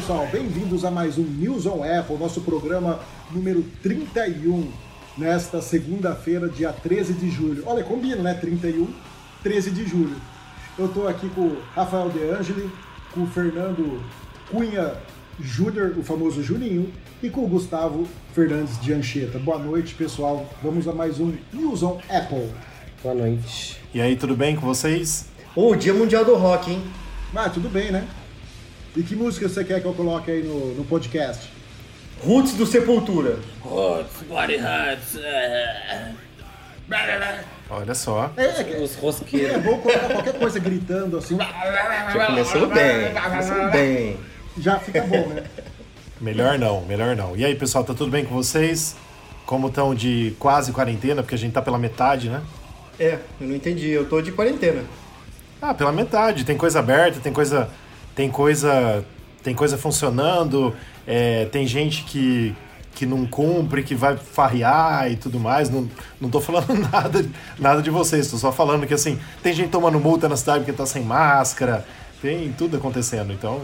pessoal, bem-vindos a mais um News on Apple, nosso programa número 31, nesta segunda-feira, dia 13 de julho. Olha, combina, né? 31, 13 de julho. Eu estou aqui com o Rafael De Angeli, com o Fernando Cunha Júnior, o famoso Juninho, e com o Gustavo Fernandes de Anchieta. Boa noite, pessoal. Vamos a mais um News on Apple. Boa noite. E aí, tudo bem com vocês? Ô, oh, Dia Mundial do Rock, hein? Ah, tudo bem, né? E que música você quer que eu coloque aí no, no podcast? Roots do Sepultura. Roots, Body Roots. É. Olha só. É, é, Os rosqueiros. é bom colocar qualquer coisa gritando assim. Já começou bem, começou bem. Já fica bom, né? Melhor não, melhor não. E aí, pessoal, tá tudo bem com vocês? Como estão de quase quarentena, porque a gente tá pela metade, né? É, eu não entendi. Eu tô de quarentena. Ah, pela metade. Tem coisa aberta, tem coisa. Tem coisa. Tem coisa funcionando, é, tem gente que, que não cumpre, que vai farrear e tudo mais. Não, não tô falando nada, nada de vocês, tô só falando que assim, tem gente tomando multa na cidade porque tá sem máscara, tem tudo acontecendo, então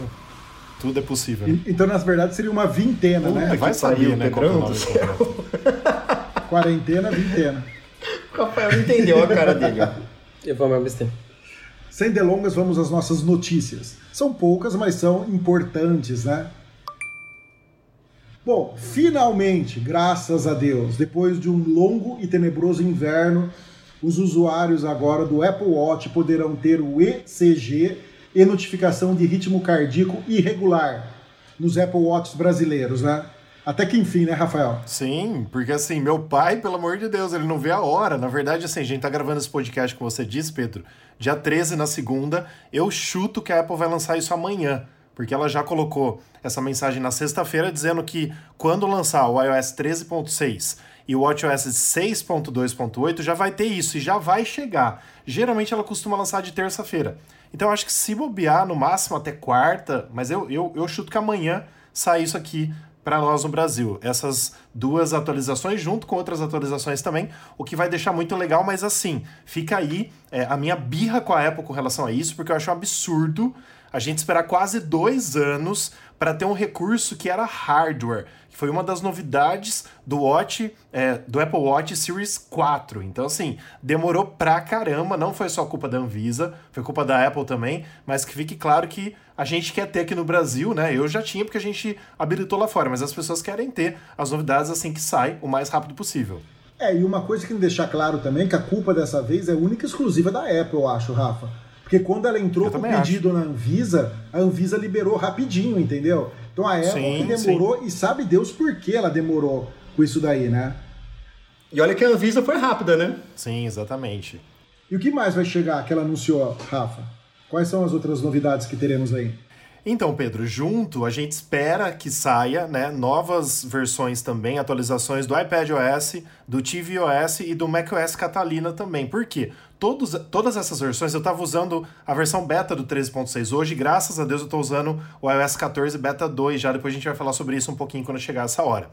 tudo é possível. Né? Então, na verdade, seria uma vintena, né? Vai saber, né? É Quarentena, vintena. O Rafael não entendeu a cara dele, ó. Eu vou me abster. Sem delongas, vamos às nossas notícias. São poucas, mas são importantes, né? Bom, finalmente, graças a Deus, depois de um longo e tenebroso inverno, os usuários agora do Apple Watch poderão ter o ECG e notificação de ritmo cardíaco irregular nos Apple Watches brasileiros, né? Até que enfim, né, Rafael? Sim, porque assim, meu pai, pelo amor de Deus, ele não vê a hora. Na verdade, assim, a gente tá gravando esse podcast, como você disse, Pedro, dia 13 na segunda. Eu chuto que a Apple vai lançar isso amanhã, porque ela já colocou essa mensagem na sexta-feira dizendo que quando lançar o iOS 13.6 e o WatchOS 6.2.8 já vai ter isso e já vai chegar. Geralmente ela costuma lançar de terça-feira. Então eu acho que se bobear no máximo até quarta, mas eu, eu, eu chuto que amanhã sai isso aqui para nós no Brasil. Essas duas atualizações, junto com outras atualizações também, o que vai deixar muito legal, mas assim, fica aí é, a minha birra com a Apple com relação a isso, porque eu acho um absurdo a gente esperar quase dois anos para ter um recurso que era hardware, que foi uma das novidades do Watch, é, do Apple Watch Series 4. Então, assim, demorou pra caramba, não foi só culpa da Anvisa, foi culpa da Apple também, mas que fique claro que a gente quer ter aqui no Brasil, né? Eu já tinha porque a gente habilitou lá fora, mas as pessoas querem ter as novidades assim que sai o mais rápido possível. É, e uma coisa que me deixar claro também, que a culpa dessa vez é única e exclusiva da Apple, eu acho, Rafa. Porque quando ela entrou com o pedido acho. na Anvisa, a Anvisa liberou rapidinho, entendeu? Então a Apple demorou, sim. e sabe Deus por que ela demorou com isso daí, né? E olha que a Anvisa foi rápida, né? Sim, exatamente. E o que mais vai chegar que ela anunciou, Rafa? Quais são as outras novidades que teremos aí? Então, Pedro, junto a gente espera que saia né, novas versões também, atualizações do iPadOS, do tvOS e do macOS Catalina também. Por quê? Todos, todas essas versões, eu estava usando a versão beta do 13.6 hoje, graças a Deus eu estou usando o iOS 14 beta 2 já, depois a gente vai falar sobre isso um pouquinho quando chegar essa hora.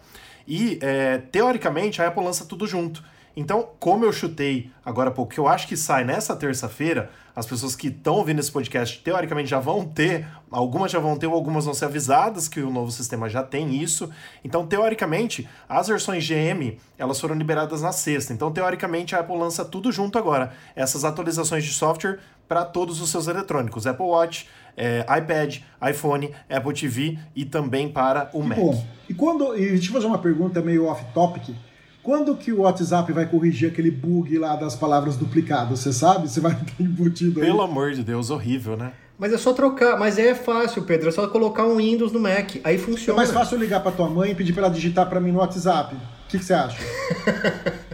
E, é, teoricamente, a Apple lança tudo junto. Então, como eu chutei agora há pouco, que eu acho que sai nessa terça-feira, as pessoas que estão ouvindo esse podcast, teoricamente, já vão ter, algumas já vão ter, ou algumas vão ser avisadas que o novo sistema já tem isso. Então, teoricamente, as versões GM, elas foram liberadas na sexta. Então, teoricamente, a Apple lança tudo junto agora. Essas atualizações de software para todos os seus eletrônicos. Apple Watch, é, iPad, iPhone, Apple TV e também para o Mac. Bom, e quando. E deixa eu fazer uma pergunta meio off-topic. Quando que o WhatsApp vai corrigir aquele bug lá das palavras duplicadas? Você sabe? Você vai ter embutido aí? Pelo amor de Deus, horrível, né? Mas é só trocar, mas é fácil, Pedro, é só colocar um Windows no Mac, aí funciona. É mais fácil ligar para tua mãe e pedir para ela digitar para mim no WhatsApp. O que, que você acha?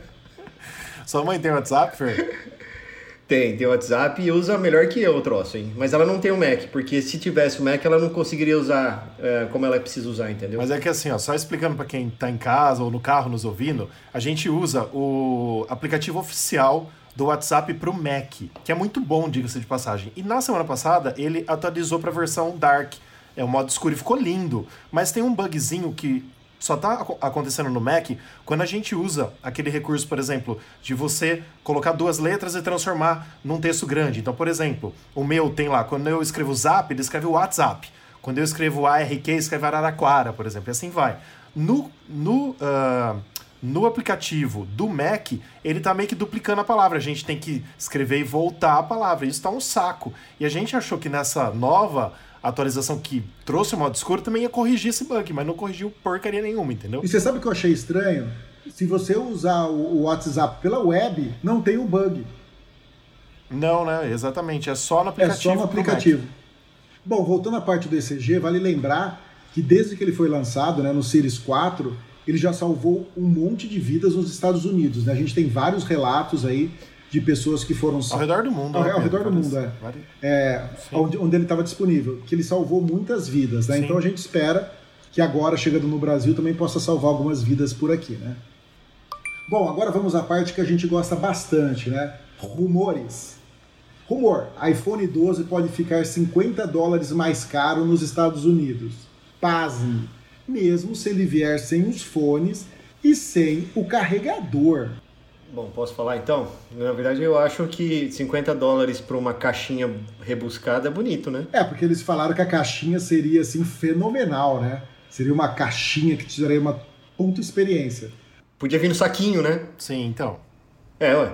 Sua mãe tem WhatsApp, Fer? Tem, tem WhatsApp e usa melhor que eu o troço, hein? Mas ela não tem o Mac, porque se tivesse o Mac, ela não conseguiria usar é, como ela precisa usar, entendeu? Mas é que assim, ó, só explicando para quem tá em casa ou no carro nos ouvindo, a gente usa o aplicativo oficial do WhatsApp para o Mac, que é muito bom, diga-se de passagem. E na semana passada ele atualizou para a versão Dark, é o modo escuro e ficou lindo. Mas tem um bugzinho que só está acontecendo no Mac quando a gente usa aquele recurso, por exemplo, de você colocar duas letras e transformar num texto grande. Então, por exemplo, o meu tem lá, quando eu escrevo Zap, ele escreve WhatsApp. Quando eu escrevo ARQ, escreve Araraquara, por exemplo, e assim vai. No, no, uh, no aplicativo do Mac, ele tá meio que duplicando a palavra. A gente tem que escrever e voltar a palavra. Isso tá um saco. E a gente achou que nessa nova atualização que trouxe o modo escuro também ia corrigir esse bug, mas não corrigiu porcaria nenhuma, entendeu? E você sabe o que eu achei estranho? Se você usar o WhatsApp pela web, não tem o bug. Não, né? Exatamente. É só no aplicativo. É só no aplicativo. Bom, voltando à parte do ECG, vale lembrar que desde que ele foi lançado, né, no Series 4, ele já salvou um monte de vidas nos Estados Unidos. Né? A gente tem vários relatos aí de pessoas que foram ao redor do mundo, ao, né, ao redor do mundo, é, é onde, onde, ele estava disponível, que ele salvou muitas vidas, né? Então a gente espera que agora chegando no Brasil também possa salvar algumas vidas por aqui, né? Bom, agora vamos à parte que a gente gosta bastante, né? Rumores. Rumor: iPhone 12 pode ficar 50 dólares mais caro nos Estados Unidos. Pasme, mesmo se ele vier sem os fones e sem o carregador. Bom, posso falar então? Na verdade, eu acho que 50 dólares para uma caixinha rebuscada é bonito, né? É, porque eles falaram que a caixinha seria assim fenomenal, né? Seria uma caixinha que te daria uma puta experiência. Podia vir no saquinho, né? Sim, então. É, ué.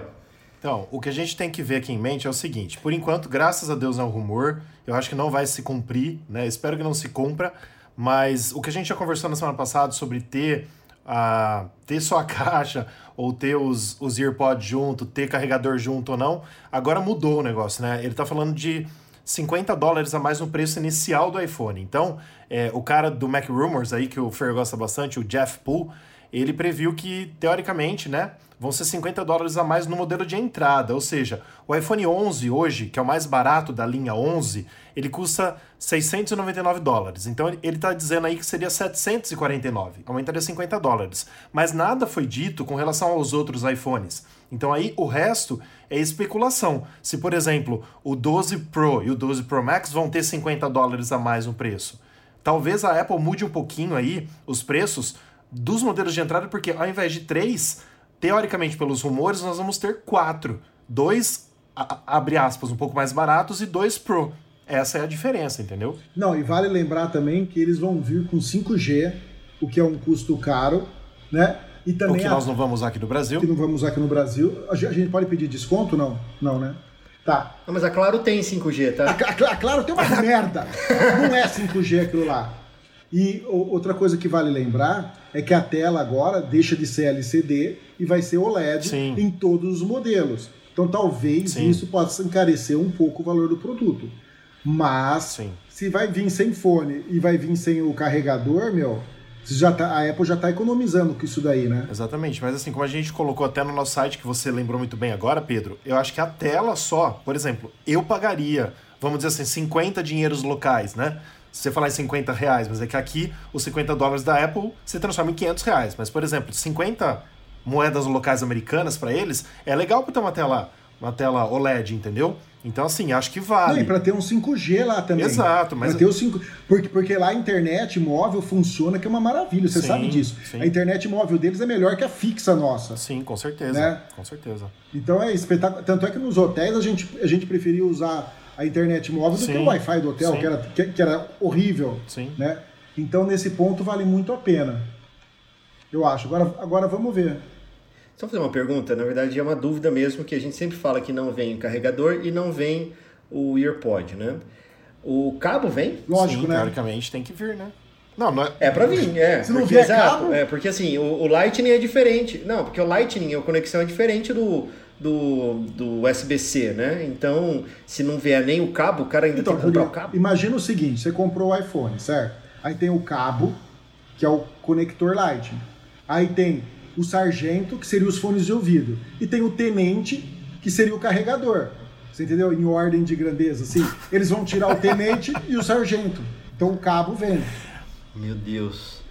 Então, o que a gente tem que ver aqui em mente é o seguinte: por enquanto, graças a Deus é um rumor, eu acho que não vai se cumprir, né? Espero que não se cumpra, mas o que a gente já conversou na semana passada sobre ter a ter só a caixa ou ter os, os EarPods junto, ter carregador junto ou não, agora mudou o negócio, né? Ele tá falando de 50 dólares a mais no preço inicial do iPhone. Então, é, o cara do Mac Rumors aí, que o Fer gosta bastante, o Jeff Poole, ele previu que, teoricamente, né, vão ser 50 dólares a mais no modelo de entrada. Ou seja, o iPhone 11 hoje, que é o mais barato da linha 11, ele custa 699 dólares. Então ele está dizendo aí que seria 749, aumentaria 50 dólares. Mas nada foi dito com relação aos outros iPhones. Então aí o resto é especulação. Se, por exemplo, o 12 Pro e o 12 Pro Max vão ter 50 dólares a mais no preço. Talvez a Apple mude um pouquinho aí os preços dos modelos de entrada, porque ao invés de três, teoricamente, pelos rumores, nós vamos ter quatro. Dois, a, abre aspas, um pouco mais baratos e dois Pro. Essa é a diferença, entendeu? Não, e vale lembrar também que eles vão vir com 5G, o que é um custo caro, né? E também o que a... nós não vamos usar aqui no Brasil. Que não vamos usar aqui no Brasil. A gente pode pedir desconto? Não, não, né? Tá. Não, mas a Claro tem 5G, tá? A, a, a Claro tem uma merda. Não é 5G aquilo lá. E outra coisa que vale lembrar é que a tela agora deixa de ser LCD e vai ser OLED Sim. em todos os modelos. Então talvez Sim. isso possa encarecer um pouco o valor do produto. Mas Sim. se vai vir sem fone e vai vir sem o carregador, meu, já tá, a Apple já está economizando com isso daí, né? Exatamente, mas assim, como a gente colocou até no nosso site, que você lembrou muito bem agora, Pedro, eu acho que a tela só, por exemplo, eu pagaria, vamos dizer assim, 50 dinheiros locais, né? Se você falar em 50 reais, mas é que aqui os 50 dólares da Apple se transforma em 500 reais. Mas, por exemplo, 50 moedas locais americanas para eles é legal para ter uma tela, uma tela OLED, entendeu? Então, assim, acho que vale. Não, e para ter um 5G lá também. Exato, mas. Pra ter o 5... porque, porque lá a internet móvel funciona, que é uma maravilha, você sim, sabe disso. Sim. A internet móvel deles é melhor que a fixa nossa. Sim, com certeza. Né? Com certeza. Então é espetáculo. Tanto é que nos hotéis a gente, a gente preferia usar a internet móvel sim, do que o Wi-Fi do hotel, que era, que, que, era horrível. Sim. Né? Então, nesse ponto, vale muito a pena. Eu acho. Agora, agora vamos ver. Só fazer uma pergunta, na verdade é uma dúvida mesmo, que a gente sempre fala que não vem o carregador e não vem o EarPod, né? O cabo vem? Lógico, Sim, né? teoricamente tem que vir, né? Não, não é... é pra vir, é. Se não porque, vier exato, cabo... É, porque assim, o, o, Lightning é diferente. Não, porque o Lightning, a conexão é diferente do, do, do USB-C, né? Então, se não vier nem o cabo, o cara ainda então, tem que comprar o cabo. Imagina o seguinte, você comprou o iPhone, certo? Aí tem o cabo, que é o conector Lightning. Aí tem o sargento, que seria os fones de ouvido. E tem o tenente, que seria o carregador. Você entendeu? Em ordem de grandeza, assim. Eles vão tirar o tenente e o sargento. Então o cabo vem. Meu Deus.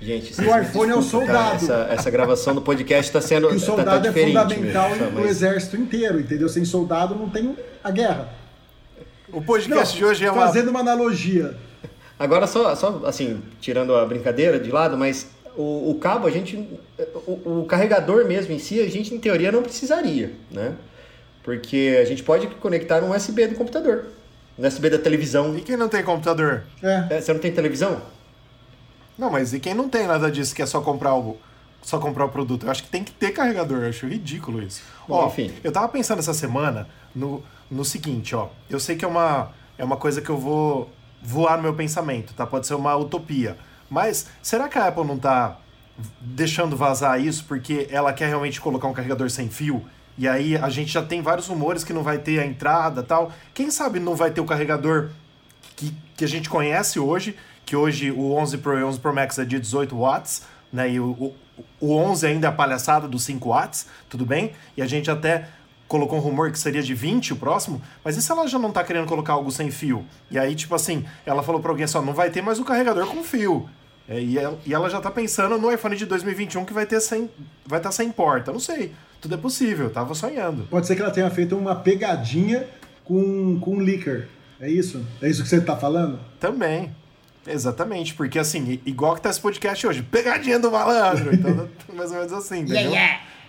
Gente, o iPhone é o soldado. Essa, essa, gravação do podcast está sendo. E o soldado tá, tá é fundamental mesmo, no mas... exército inteiro, entendeu? Sem soldado não tem a guerra. O podcast não, de hoje é uma. Fazendo uma analogia. Agora, só, só assim, tirando a brincadeira de lado, mas o, o cabo, a gente. O, o, carregador mesmo em si, a gente, em teoria, não precisaria, né? Porque a gente pode conectar um USB do computador. no USB da televisão. E quem não tem computador? É. É, você não tem televisão? Não, mas e quem não tem nada disso que é só comprar o, só comprar o produto? Eu acho que tem que ter carregador. Eu acho ridículo isso. Bom, ó, enfim. eu tava pensando essa semana no, no seguinte, ó. Eu sei que é uma, é uma coisa que eu vou voar no meu pensamento, tá? Pode ser uma utopia. Mas será que a Apple não tá deixando vazar isso porque ela quer realmente colocar um carregador sem fio? E aí a gente já tem vários rumores que não vai ter a entrada tal. Quem sabe não vai ter o carregador que, que a gente conhece hoje, que hoje o 11 Pro e o 11 Pro Max é de 18 watts, né? E o, o, o 11 ainda é a palhaçada dos 5 watts, tudo bem? E a gente até colocou um rumor que seria de 20 o próximo, mas e se ela já não tá querendo colocar algo sem fio? E aí, tipo assim, ela falou pra alguém só, não vai ter mais o carregador com fio. É, e, ela, e ela já tá pensando no iPhone de 2021 que vai ter sem, vai estar tá sem porta. Não sei, tudo é possível, tava sonhando. Pode ser que ela tenha feito uma pegadinha com, com um leaker. É isso? É isso que você tá falando? Também. Exatamente, porque assim, igual que tá esse podcast hoje, pegadinha do malandro. Então, mais ou menos assim, entendeu?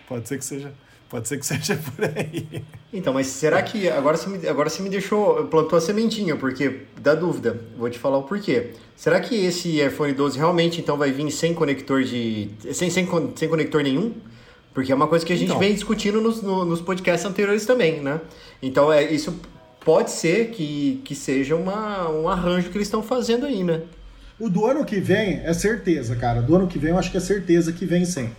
Pode ser que seja, pode ser que seja por aí. Então, mas será que agora você me, agora você me deixou, plantou a sementinha, porque dá dúvida. Vou te falar o porquê. Será que esse iPhone 12 realmente então vai vir sem conector de sem sem, sem conector nenhum? Porque é uma coisa que a gente Então. vem discutindo nos, no- nos podcasts anteriores também, né? Então é isso pode ser que, que seja uma, um arranjo que eles estão fazendo aí, né? O do ano que vem é certeza, cara. Do ano que vem eu acho que é certeza que vem sem.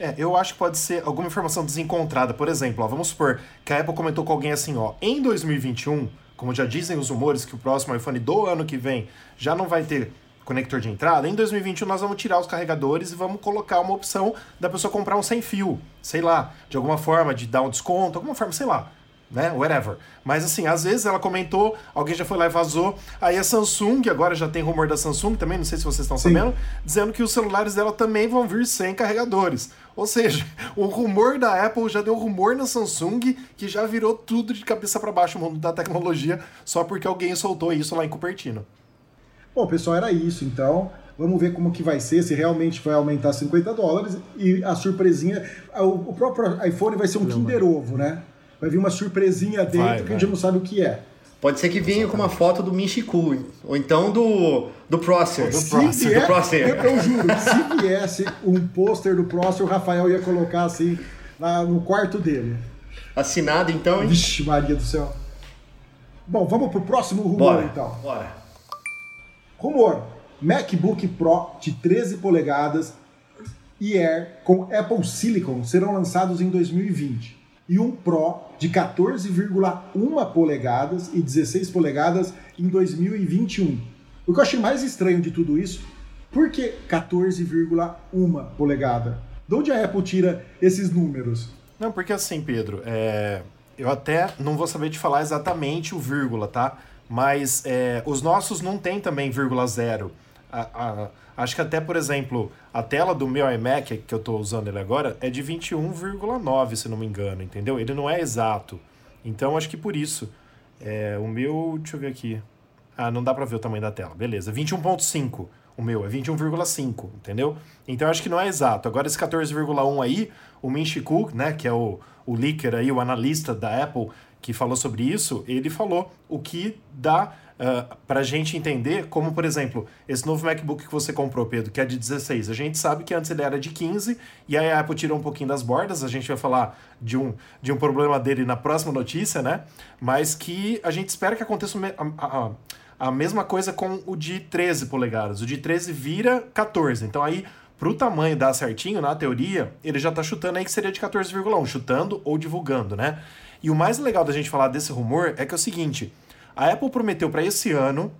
É, eu acho que pode ser alguma informação desencontrada. Por exemplo, ó, vamos supor que a Apple comentou com alguém assim, ó, em 2021, como já dizem os rumores que o próximo iPhone do ano que vem já não vai ter conector de entrada, em 2021 nós vamos tirar os carregadores e vamos colocar uma opção da pessoa comprar um sem fio, sei lá, de alguma forma de dar um desconto, alguma forma, sei lá, né, whatever. Mas assim, às vezes ela comentou, alguém já foi lá e vazou, aí a Samsung, agora já tem rumor da Samsung também, não sei se vocês estão Sim. sabendo, dizendo que os celulares dela também vão vir sem carregadores. Ou seja, o rumor da Apple já deu rumor na Samsung que já virou tudo de cabeça para baixo o mundo da tecnologia só porque alguém soltou isso lá em Cupertino. Bom, pessoal, era isso então. Vamos ver como que vai ser, se realmente vai aumentar 50 dólares. E a surpresinha, o o próprio iPhone vai ser um Kinder Ovo, né? Vai vir uma surpresinha dentro Vai, que a vai. gente não sabe o que é. Pode ser que venha com uma foto do Minchiku, ou então do, do Prosser. Do Se Próximo, vier, do eu, eu juro, se viesse um pôster do próximo, o Rafael ia colocar assim lá no quarto dele. Assinado então, hein? Vixe, Maria do céu. Bom, vamos pro próximo rumor Bora. então. Bora. Rumor: MacBook Pro de 13 polegadas e Air com Apple Silicon serão lançados em 2020. E um Pro de 14,1 polegadas e 16 polegadas em 2021. O que eu achei mais estranho de tudo isso, por que 14,1 polegada? De onde a Apple tira esses números? Não, porque assim, Pedro, é, eu até não vou saber te falar exatamente o vírgula, tá? Mas é, os nossos não tem também vírgula zero. A- a- acho que até, por exemplo, a tela do meu iMac, que eu estou usando ele agora, é de 21,9, se não me engano, entendeu? Ele não é exato. Então, acho que por isso. É, o meu, deixa eu ver aqui. Ah, não dá pra ver o tamanho da tela. Beleza, 21.5. O meu é 21,5, entendeu? Então acho que não é exato. Agora esse 14,1 aí, o Min Chi Kuo, né, que é o, o leaker aí, o analista da Apple que falou sobre isso, ele falou o que dá uh, pra gente entender, como por exemplo, esse novo MacBook que você comprou, Pedro, que é de 16. A gente sabe que antes ele era de 15 e aí a Apple tirou um pouquinho das bordas, a gente vai falar de um, de um problema dele na próxima notícia, né? Mas que a gente espera que aconteça a- a- a- a mesma coisa com o de 13 polegadas. O de 13 vira 14. Então aí, pro tamanho dar certinho, na teoria, ele já tá chutando aí que seria de 14,1, chutando ou divulgando, né? E o mais legal da gente falar desse rumor é que é o seguinte: a Apple prometeu para esse ano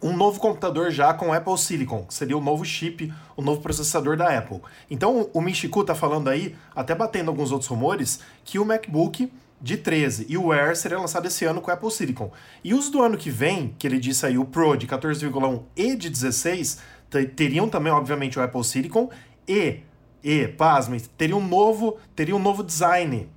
um novo computador já com Apple Silicon, que seria o novo chip, o novo processador da Apple. Então o Michiku tá falando aí, até batendo alguns outros rumores, que o MacBook de 13 e o Air seria lançado esse ano com Apple Silicon. E os do ano que vem, que ele disse aí, o Pro de 14,1 e de 16, te- teriam também, obviamente, o Apple Silicon e, e, pasmem, teria um novo, teria um novo design.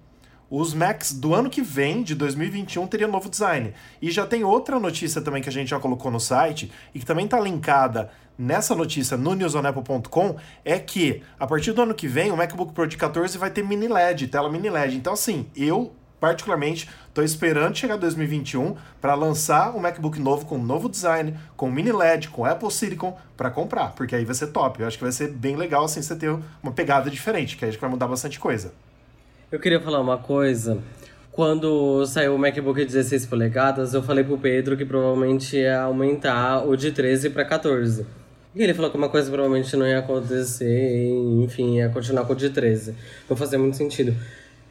Os Macs do ano que vem, de 2021, teriam novo design. E já tem outra notícia também que a gente já colocou no site e que também está linkada nessa notícia no newsonapple.com, é que a partir do ano que vem o MacBook Pro de 14 vai ter mini LED, tela mini LED. Então assim, eu particularmente, estou esperando chegar 2021 para lançar um MacBook novo com novo design, com mini LED, com Apple Silicon para comprar, porque aí vai ser top. Eu acho que vai ser bem legal assim você ter uma pegada diferente, que aí vai mudar bastante coisa. Eu queria falar uma coisa. Quando saiu o MacBook de 16 polegadas, eu falei pro Pedro que provavelmente ia aumentar o de 13 para 14. E ele falou que uma coisa provavelmente não ia acontecer, enfim, ia continuar com o de 13. Não fazia muito sentido.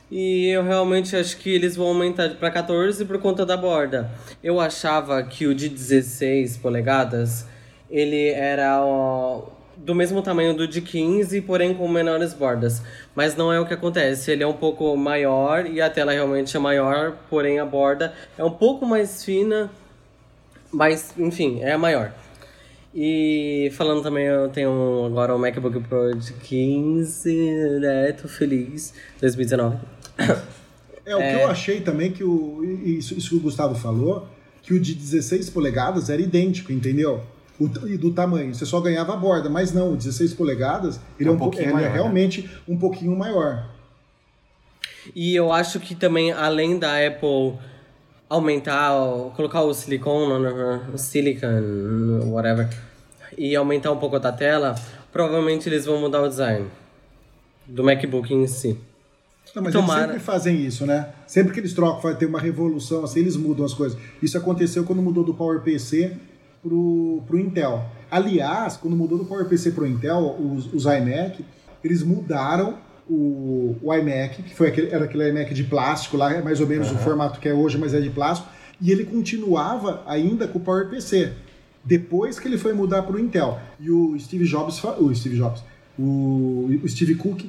E eu realmente acho que eles vão aumentar para 14 por conta da borda. Eu achava que o de 16 polegadas, ele era do mesmo tamanho do de 15, porém com menores bordas. Mas não é o que acontece. Ele é um pouco maior e a tela realmente é maior, porém a borda é um pouco mais fina, mas enfim, é maior. E falando também, eu tenho agora um MacBook Pro de 15, né? Tô feliz. 2019. É, o que eu achei também que o. Isso, isso que o Gustavo falou, que o de 16 polegadas era idêntico, entendeu? O, e do tamanho. Você só ganhava a borda, mas não, o 16 polegadas, ele é, É um um, ele maior, é né? realmente um pouquinho maior. E eu acho que também, além da Apple aumentar, colocar o silicone, o silicon, whatever, e aumentar um pouco da tela, provavelmente eles vão mudar o design do MacBook em si. Não, mas Tomara. eles sempre fazem isso, né? Sempre que eles trocam, vai ter uma revolução, assim, eles mudam as coisas. Isso aconteceu quando mudou do PowerPC pro, pro Intel. Aliás, quando mudou do PowerPC pro Intel, os, os iMac, eles mudaram o, o iMac, que foi aquele, era aquele iMac de plástico lá, é mais ou menos o formato que é hoje, mas é de plástico, e ele continuava ainda com o PowerPC. Depois que ele foi mudar para o Intel. E o Steve Jobs, o Steve Jobs, o, o Steve Cook,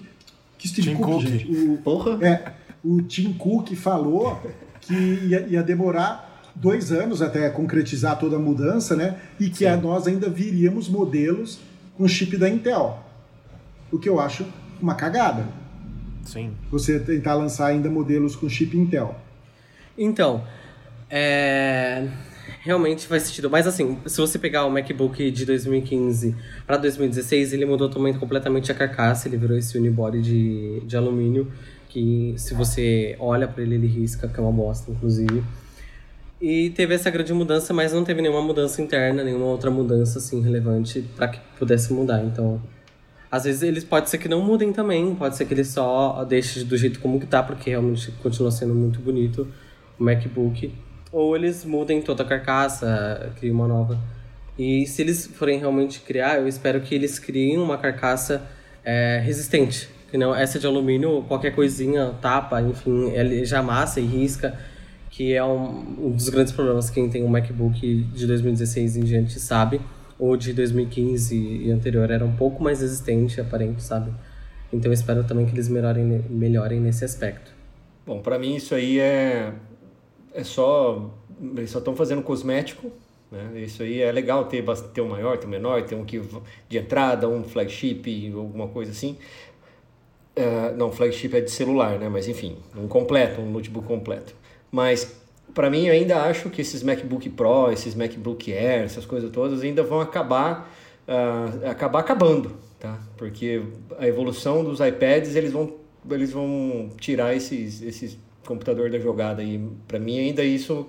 que Steve Tim Cook, Cook. gente? O, Porra! é, o Tim Cook falou que ia, ia demorar dois anos até concretizar toda a mudança, né? E que a, nós ainda viríamos modelos com chip da Intel. O que eu acho uma cagada. Sim. Você tentar lançar ainda modelos com chip Intel. Então, é... realmente faz sentido. Mas assim, se você pegar o MacBook de 2015 para 2016, ele mudou também completamente a carcaça, ele virou esse unibody de, de alumínio, que se você olha para ele, ele risca, que é uma bosta, inclusive. E teve essa grande mudança, mas não teve nenhuma mudança interna, nenhuma outra mudança assim relevante para que pudesse mudar. Então, às vezes eles pode ser que não mudem também, pode ser que eles só deixem do jeito como que tá, porque realmente continua sendo muito bonito o MacBook. Ou eles mudem toda a carcaça, criem uma nova. E se eles forem realmente criar, eu espero que eles criem uma carcaça é, resistente. Que não, essa de alumínio, qualquer coisinha tapa, enfim, ele já amassa e risca. Que é um, um dos grandes problemas que quem tem um MacBook de 2016 em diante sabe. Ou de 2015 e anterior era um pouco mais resistente, aparente, sabe? Então eu espero também que eles melhorem, melhorem nesse aspecto. Bom, pra mim isso aí é é só eles só estão fazendo cosmético, né? Isso aí é legal ter ter um maior, ter um menor, ter um que de entrada, um flagship, alguma coisa assim. É, não, flagship é de celular, né? Mas enfim, um completo, um notebook completo. Mas para mim eu ainda acho que esses MacBook Pro, esses MacBook Air, essas coisas todas ainda vão acabar ah, acabar acabando, tá? Porque a evolução dos iPads eles vão eles vão tirar esses esses computador da jogada e para mim ainda isso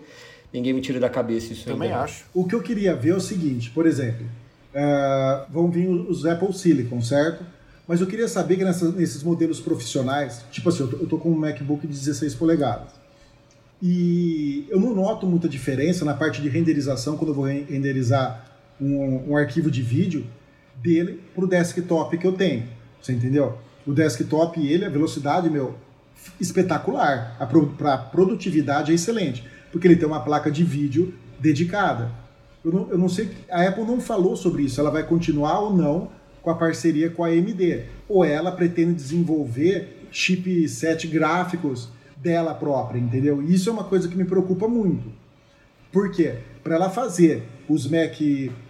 ninguém me tira da cabeça isso Também ainda. acho. O que eu queria ver é o seguinte, por exemplo, ah, vão vir os Apple Silicon, certo? Mas eu queria saber que nessa- nesses modelos profissionais, tipo assim, eu tô, eu tô com um MacBook de 16 polegadas. E eu não noto muita diferença na parte de renderização, quando eu vou ren- renderizar um, um arquivo de vídeo, dele pro desktop que eu tenho. Você entendeu? O desktop, ele, a velocidade, meu, espetacular. A pro, produtividade é excelente. Porque ele tem uma placa de vídeo dedicada. Eu não, eu não sei, a Apple não falou sobre isso, ela vai continuar ou não com a parceria com a AMD. Ou ela pretende desenvolver chipset gráficos dela própria, entendeu? Isso é uma coisa que me preocupa muito. Por quê? Para ela fazer os Mac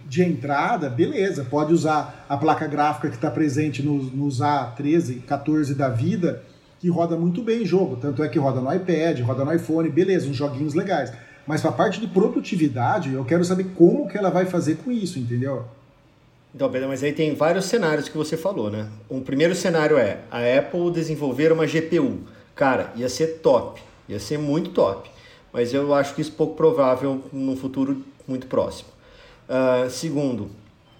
de entrada, beleza, pode usar a placa gráfica que está presente nos, nos A13, 14 da vida, que roda muito bem jogo. Tanto é que roda no iPad, roda no iPhone, beleza, uns joguinhos legais. Mas para a parte de produtividade, eu quero saber como que ela vai fazer com isso, entendeu? Então, Pedro, mas aí tem vários cenários que você falou, né? Um primeiro cenário é a Apple desenvolver uma GPU. Cara, ia ser top. Ia ser muito top. Mas eu acho que isso é pouco provável num futuro muito próximo. Uh, segundo,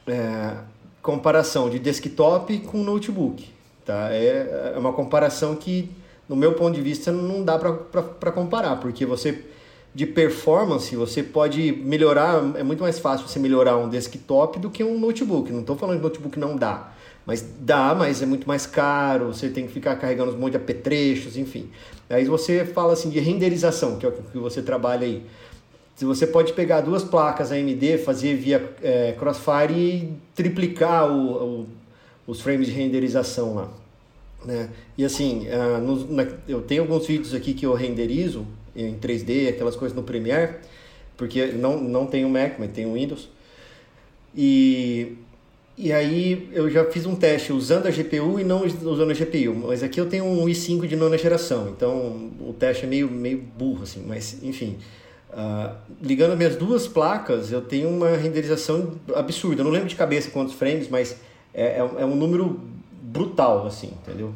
é, comparação de desktop com notebook. Tá? É, é uma comparação que, no meu ponto de vista, não dá para comparar, porque você de performance, você pode melhorar, é muito mais fácil você melhorar um desktop do que um notebook. Não estou falando que notebook não dá, mas dá, mas é muito mais caro, você tem que ficar carregando um monte de apetrechos, enfim. Aí você fala assim de renderização, que é o que você trabalha aí. Você pode pegar duas placas AMD, fazer via é, Crossfire e triplicar o, o, os frames de renderização lá. Né? E assim, uh, no, na, eu tenho alguns vídeos aqui que eu renderizo em 3D, aquelas coisas no Premiere, porque não, não tenho Mac, mas tenho Windows. E, e aí eu já fiz um teste usando a GPU e não usando a GPU, mas aqui eu tenho um i5 de nona geração, então o teste é meio, meio burro, assim, mas enfim. Uh, ligando minhas duas placas, eu tenho uma renderização absurda. Eu não lembro de cabeça quantos frames, mas é, é, é um número brutal, assim, entendeu?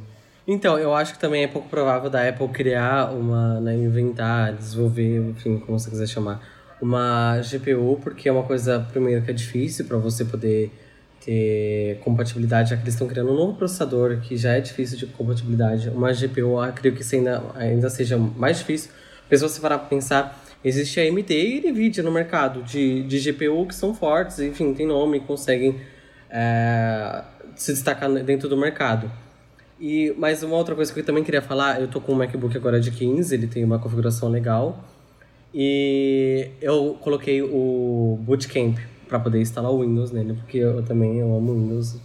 Então, eu acho que também é pouco provável da Apple criar uma, né, inventar, desenvolver, enfim, como você quiser chamar, uma GPU, porque é uma coisa, primeiro, que é difícil para você poder ter compatibilidade, já que eles estão criando um novo processador que já é difícil de compatibilidade. Uma GPU, eu creio que isso ainda, ainda seja mais difícil. Porque se você parar para pensar, existe a AMD e NVIDIA no mercado de, de GPU que são fortes, enfim, tem nome, conseguem é, se destacar dentro do mercado. E, mas uma outra coisa que eu também queria falar, eu tô com um MacBook agora de 15, ele tem uma configuração legal. E eu coloquei o Bootcamp para poder instalar o Windows nele, porque eu também eu amo Windows,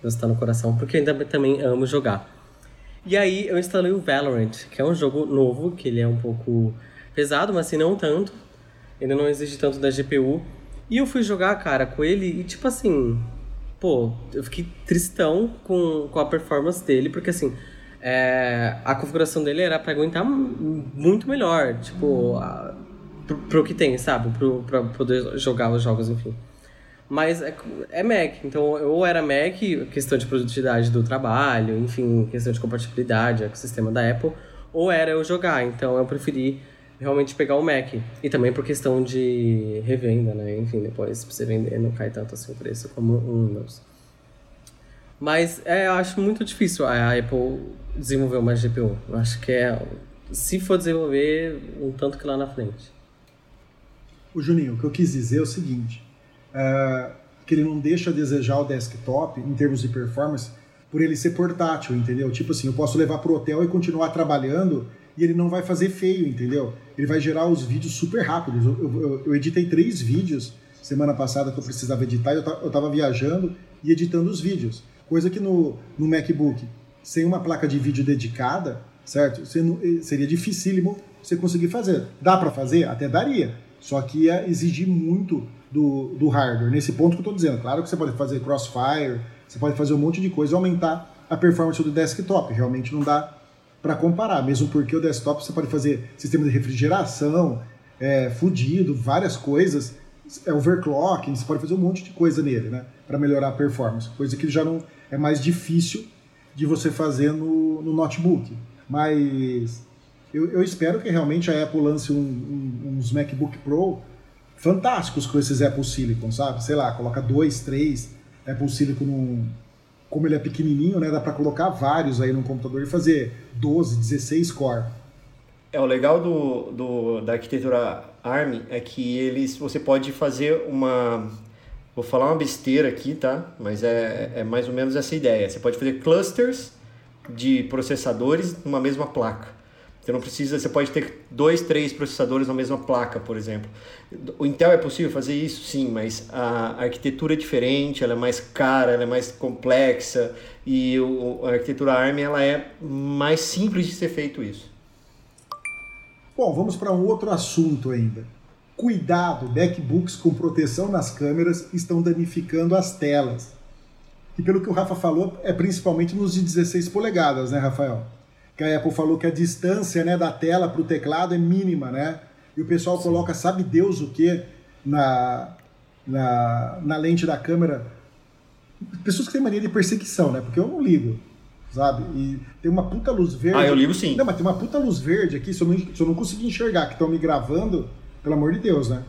Deus está no coração, porque eu ainda também amo jogar. E aí eu instalei o Valorant, que é um jogo novo, que ele é um pouco pesado, mas assim, não tanto. Ele não exige tanto da GPU. E eu fui jogar, cara, com ele e tipo assim, pô, eu fiquei tristão com, com a performance dele, porque assim, é, a configuração dele era para aguentar muito melhor, tipo, a, pro, pro que tem, sabe? Pro, pra poder jogar os jogos, enfim. Mas é, é Mac, então ou era Mac, questão de produtividade do trabalho, enfim, questão de compatibilidade, ecossistema da Apple, ou era eu jogar, então eu preferi realmente pegar o Mac. E também por questão de revenda, né? Enfim, depois pra você vender não cai tanto assim o preço como um Windows. Mas é, eu acho muito difícil a Apple desenvolver uma GPU. Eu acho que é. Se for desenvolver, um tanto que lá na frente. O Juninho, o que eu quis dizer é o seguinte: é, que ele não deixa a desejar o desktop em termos de performance por ele ser portátil, entendeu? Tipo assim, eu posso levar pro hotel e continuar trabalhando e ele não vai fazer feio, entendeu? Ele vai gerar os vídeos super rápidos. Eu, eu, eu editei três vídeos semana passada que eu precisava editar, eu, eu tava viajando e editando os vídeos. Coisa que no, no MacBook, sem uma placa de vídeo dedicada, certo? Não, eh, seria dificílimo você conseguir fazer. Dá para fazer? Até daria. Só que ia exigir muito do, do hardware. Nesse ponto que eu estou dizendo. Claro que você pode fazer crossfire, você pode fazer um monte de coisa e aumentar a performance do desktop. Realmente não dá para comparar, mesmo porque o desktop você pode fazer sistema de refrigeração, é, fudido, várias coisas, é overclocking, você pode fazer um monte de coisa nele, né, para melhorar a performance, coisa que já não é mais difícil de você fazer no, no notebook. Mas eu, eu, espero que realmente a Apple lance um, um, uns MacBook Pro fantásticos com esses Apple Silicon, sabe? Sei lá, coloca dois, três Apple Silicon num, como ele é pequenininho, né, dá para colocar vários aí no computador e fazer 12, 16 core. É, o legal do, do, da arquitetura ARM é que eles, você pode fazer uma... Vou falar uma besteira aqui, tá? Mas é, é mais ou menos essa ideia. Você pode fazer clusters de processadores numa mesma placa. Você não precisa, você pode ter dois, três processadores na mesma placa, por exemplo. O Intel é possível fazer isso, sim, mas a arquitetura é diferente, ela é mais cara, ela é mais complexa e o, a arquitetura ARM ela é mais simples de ser feito isso. Bom, vamos para um outro assunto ainda. Cuidado, MacBooks com proteção nas câmeras estão danificando as telas. E pelo que o Rafa falou, é principalmente nos de 16 polegadas, né, Rafael? Que a Apple falou que a distância né, da tela para o teclado é mínima, né? E o pessoal Sim. coloca sabe Deus o que na, na, na lente da câmera. Pessoas que têm mania de perseguição, né? Porque eu não ligo. sabe? E tem uma puta luz verde. Ah, eu ligo sim. Não, mas tem uma puta luz verde aqui, se eu não, se eu não conseguir enxergar, que estão me gravando, pelo amor de Deus, né?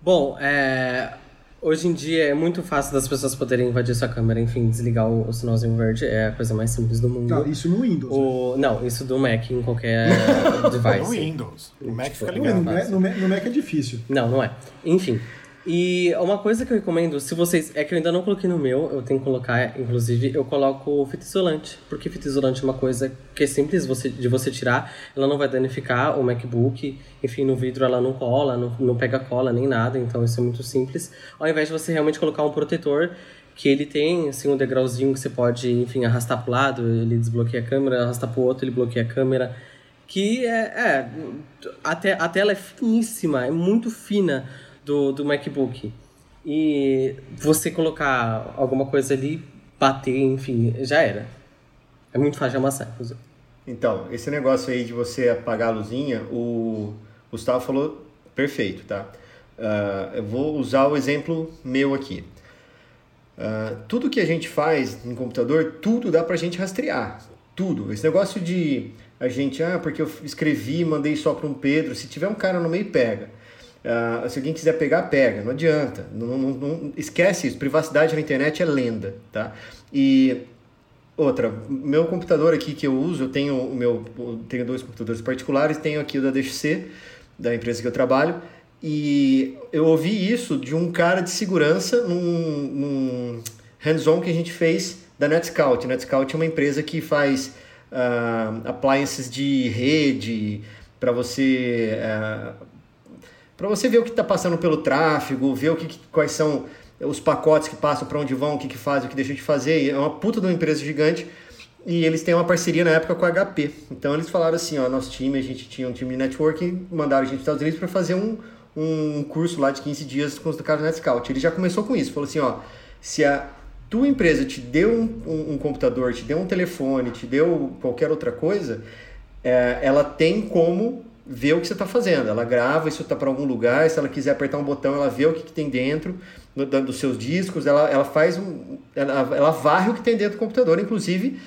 Bom, é, hoje em dia é muito fácil das pessoas poderem invadir sua câmera, enfim, desligar o, o sinalzinho verde é a coisa mais simples do mundo. Não, isso no Windows. né? O, não, isso do Mac em qualquer device. No Windows. O Mac fica No, ligado. Mac, no, Mac, no Mac é difícil. Não, não é. Enfim. E uma coisa que eu recomendo, se vocês. É que eu ainda não coloquei no meu, eu tenho que colocar, inclusive, eu coloco fita isolante. Porque fita isolante é uma coisa que é simples você, de você tirar, ela não vai danificar o MacBook, enfim, no vidro ela não cola, não, não pega cola nem nada, então isso é muito simples. Ao invés de você realmente colocar um protetor que ele tem assim um degrauzinho que você pode, enfim, arrastar pro lado, ele desbloqueia a câmera, arrastar pro outro, ele bloqueia a câmera. Que é. é a, te, a tela é finíssima, é muito fina do, do MacBook. E você colocar alguma coisa ali, bater, enfim, já era. É muito fácil de amassar, inclusive. Então, esse negócio aí de você apagar a luzinha, o Gustavo falou perfeito, tá? Uh, eu vou usar o exemplo meu aqui. Uh, tudo que a gente faz em computador, tudo dá pra gente rastrear. Tudo. Esse negócio de a gente, ah, porque eu escrevi, mandei só para um Pedro, se tiver um cara no meio, pega. Uh, se alguém quiser pegar, pega. Não adianta. Não, não, não, esquece isso. Privacidade na internet é lenda, tá? E outra, meu computador aqui que eu uso, eu tenho o meu, eu tenho dois computadores particulares, tenho aqui o da DXC, da empresa que eu trabalho, e eu ouvi isso de um cara de segurança num, num hands-on que a gente fez da NetScout. NetScout é uma empresa que faz uh, appliances de rede para você uh, para você ver o que está passando pelo tráfego, ver o que, quais são os pacotes que passam, para onde vão, o que, que o que deixam de fazer. É uma puta de uma empresa gigante e eles têm uma parceria na época com a HP. Então eles falaram assim, ó, nosso time, a gente tinha um time de networking, mandaram a gente para os Estados Unidos para fazer um, um curso lá de 15 dias com os caras do NetScout. Ele já começou com isso, falou assim, ó, se a tua empresa te deu um, um, um computador, te deu um telefone, te deu qualquer outra coisa, é, ela tem como ver o que você está fazendo. Ela grava, isso está para algum lugar. Se ela quiser apertar um botão, ela vê o que, que tem dentro dos seus discos. Ela, ela faz um, ela, ela varre o que tem dentro do computador, inclusive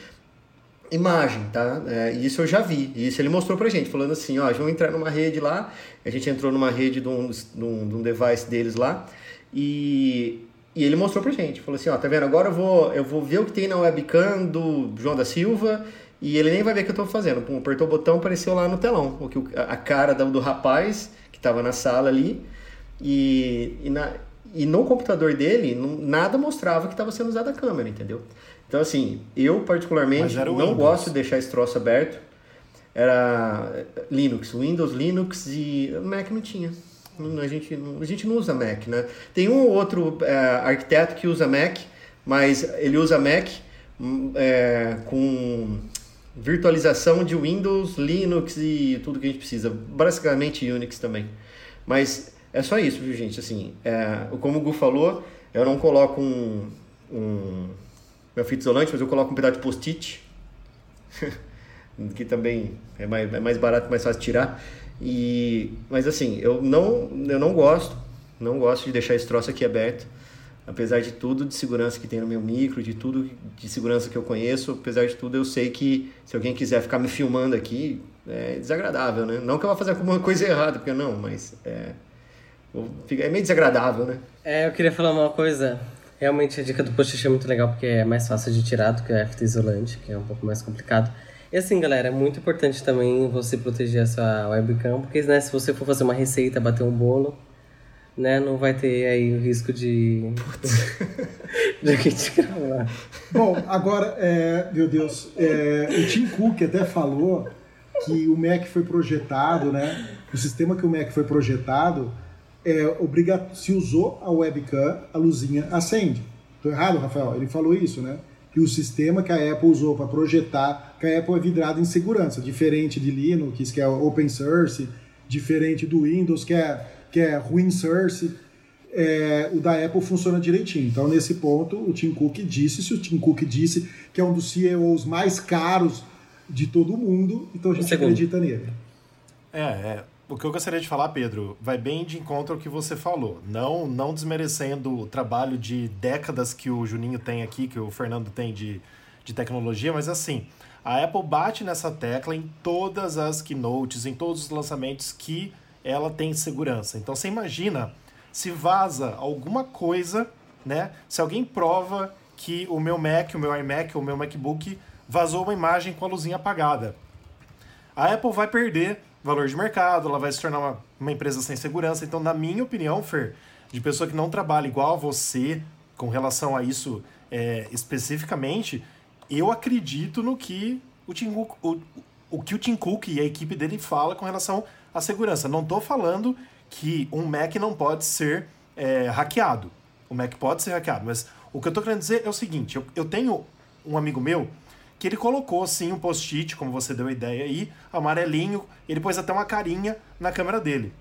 imagem, tá? É, isso eu já vi. Isso ele mostrou pra gente, falando assim, ó, vamos entrar numa rede lá. A gente entrou numa rede de um, de um, de um device deles lá e, e ele mostrou pra gente. Falou assim, ó, tá vendo? Agora eu vou, eu vou ver o que tem na webcam do João da Silva e ele nem vai ver o que eu estou fazendo. Pum, apertou o botão, apareceu lá no telão. O que a cara do, rapaz que estava na sala ali. E, e, na, e no computador dele, não, nada mostrava que estava sendo usada a câmera, entendeu? Então, assim, eu particularmente não Windows. gosto de deixar esse troço aberto. Era Linux, Windows, Linux e Mac não tinha. A gente, a gente não usa Mac, né? Tem um ou outro é, arquiteto que usa Mac, mas ele usa Mac é, com virtualização de Windows, Linux e tudo que a gente precisa. Basicamente Unix também. Mas é só isso, viu, gente? Assim, é, como o Gu falou, eu não coloco um, um meu fita isolante, mas eu coloco um pedaço de post-it. que também é mais, é mais barato, mais fácil tirar. E, mas assim, eu não, eu não gosto, não gosto de deixar esse troço aqui aberto apesar de tudo de segurança que tem no meu micro, de tudo de segurança que eu conheço, apesar de tudo eu sei que se alguém quiser ficar me filmando aqui, é desagradável, né? Não que eu vá fazer alguma coisa errada, porque não, mas é, é meio desagradável, né? É, eu queria falar uma coisa. Realmente a dica do post é muito legal porque é mais fácil de tirar do que a fita isolante, que é um pouco mais complicado. E assim, galera, é muito importante também você proteger a sua webcam, porque né, se você for fazer uma receita, bater um bolo, né? Não vai ter aí o risco de. de alguém te gravar. Bom, agora, é, meu Deus, é, o Tim Cook até falou que o Mac foi projetado, né? O sistema que o Mac foi projetado é obrigatório. Se usou a webcam, a luzinha acende. Tô errado, Rafael? Ele falou isso, né? Que o sistema que a Apple usou para projetar, que a Apple é vidrada em segurança, diferente de Linux, que é open source, diferente do Windows, que é que é ruim source, é, o da Apple funciona direitinho. Então, nesse ponto, o Tim Cook disse, se o Tim Cook disse que é um dos CEOs mais caros de todo o mundo, então a gente Segundo. acredita nele. É, é. O que eu gostaria de falar, Pedro, vai bem de encontro ao que você falou. Não, não desmerecendo o trabalho de décadas que o Juninho tem aqui, que o Fernando tem de, de tecnologia, mas assim, a Apple bate nessa tecla em todas as keynotes, em todos os lançamentos que ela tem segurança. Então você imagina se vaza alguma coisa, né? Se alguém prova que o meu Mac, o meu iMac, o meu MacBook vazou uma imagem com a luzinha apagada. A Apple vai perder valor de mercado, ela vai se tornar uma, uma empresa sem segurança. Então, na minha opinião, Fer, de pessoa que não trabalha igual a você com relação a isso é, especificamente, eu acredito no que o Tim Cook, o, o que o Tim Cook e a equipe dele fala com relação à segurança. Não estou falando que um Mac não pode ser é, hackeado. O Mac pode ser hackeado, mas o que eu estou querendo dizer é o seguinte: eu, eu tenho um amigo meu que ele colocou sim um post-it, como você deu a ideia aí, amarelinho, ele pôs até uma carinha na câmera dele.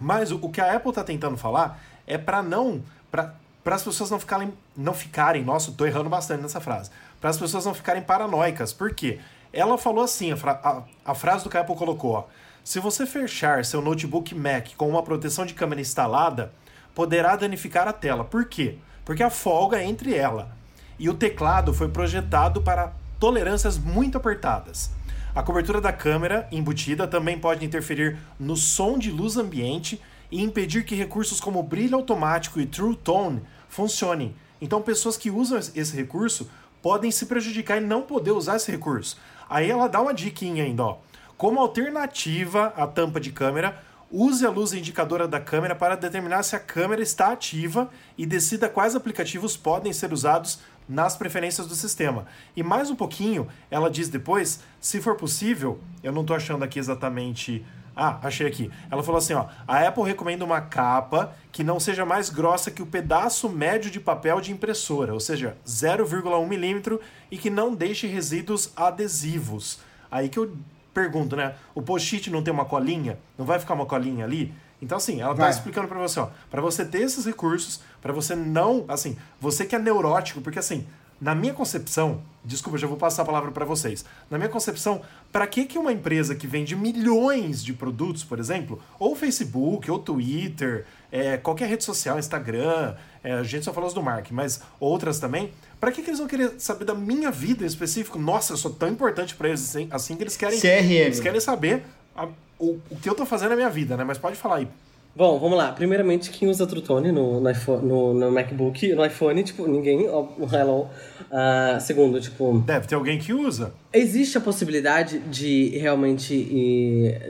Mas o, o que a Apple está tentando falar é para não. para as pessoas não ficarem, não ficarem, nossa, estou errando bastante nessa frase, para as pessoas não ficarem paranoicas. Por quê? Ela falou assim, a, fra a, a frase do que a Apple colocou, ó, se você fechar seu notebook Mac com uma proteção de câmera instalada, poderá danificar a tela. Por quê? Porque a folga é entre ela. E o teclado foi projetado para tolerâncias muito apertadas. A cobertura da câmera embutida também pode interferir no som de luz ambiente e impedir que recursos como brilho automático e True Tone funcionem. Então, pessoas que usam esse recurso podem se prejudicar e não poder usar esse recurso. Aí ela dá uma diquinha ainda, ó. Como alternativa à tampa de câmera, use a luz indicadora da câmera para determinar se a câmera está ativa e decida quais aplicativos podem ser usados nas preferências do sistema. E mais um pouquinho, ela diz depois, se for possível, eu não estou achando aqui exatamente. Ah, achei aqui. Ela falou assim, ó, a Apple recomenda uma capa que não seja mais grossa que o pedaço médio de papel de impressora, ou seja, 0,1 milímetro e que não deixe resíduos adesivos. Aí que eu pergunto, né? O post-it não tem uma colinha? Não vai ficar uma colinha ali? Então, assim, ela está explicando para você, ó, para você ter esses recursos, para você não, assim, você que é neurótico, porque assim, na minha concepção, desculpa, já vou passar a palavra para vocês. Na minha concepção, para que que uma empresa que vende milhões de produtos, por exemplo, ou Facebook, ou Twitter, é, qualquer rede social, Instagram, é, a gente só falou do Mark, mas outras também, para que, que eles vão querer saber da minha vida em específico? Nossa, eu sou tão importante para eles assim, assim, que eles querem, CRM. eles querem saber a, o, o que eu tô fazendo na minha vida, né? Mas pode falar aí. Bom, vamos lá. Primeiramente, quem usa True Tone no, no, iPhone, no, no MacBook, no iPhone, tipo, ninguém, ó, hello. Uh, segundo, tipo... Deve ter alguém que usa. Existe a possibilidade de realmente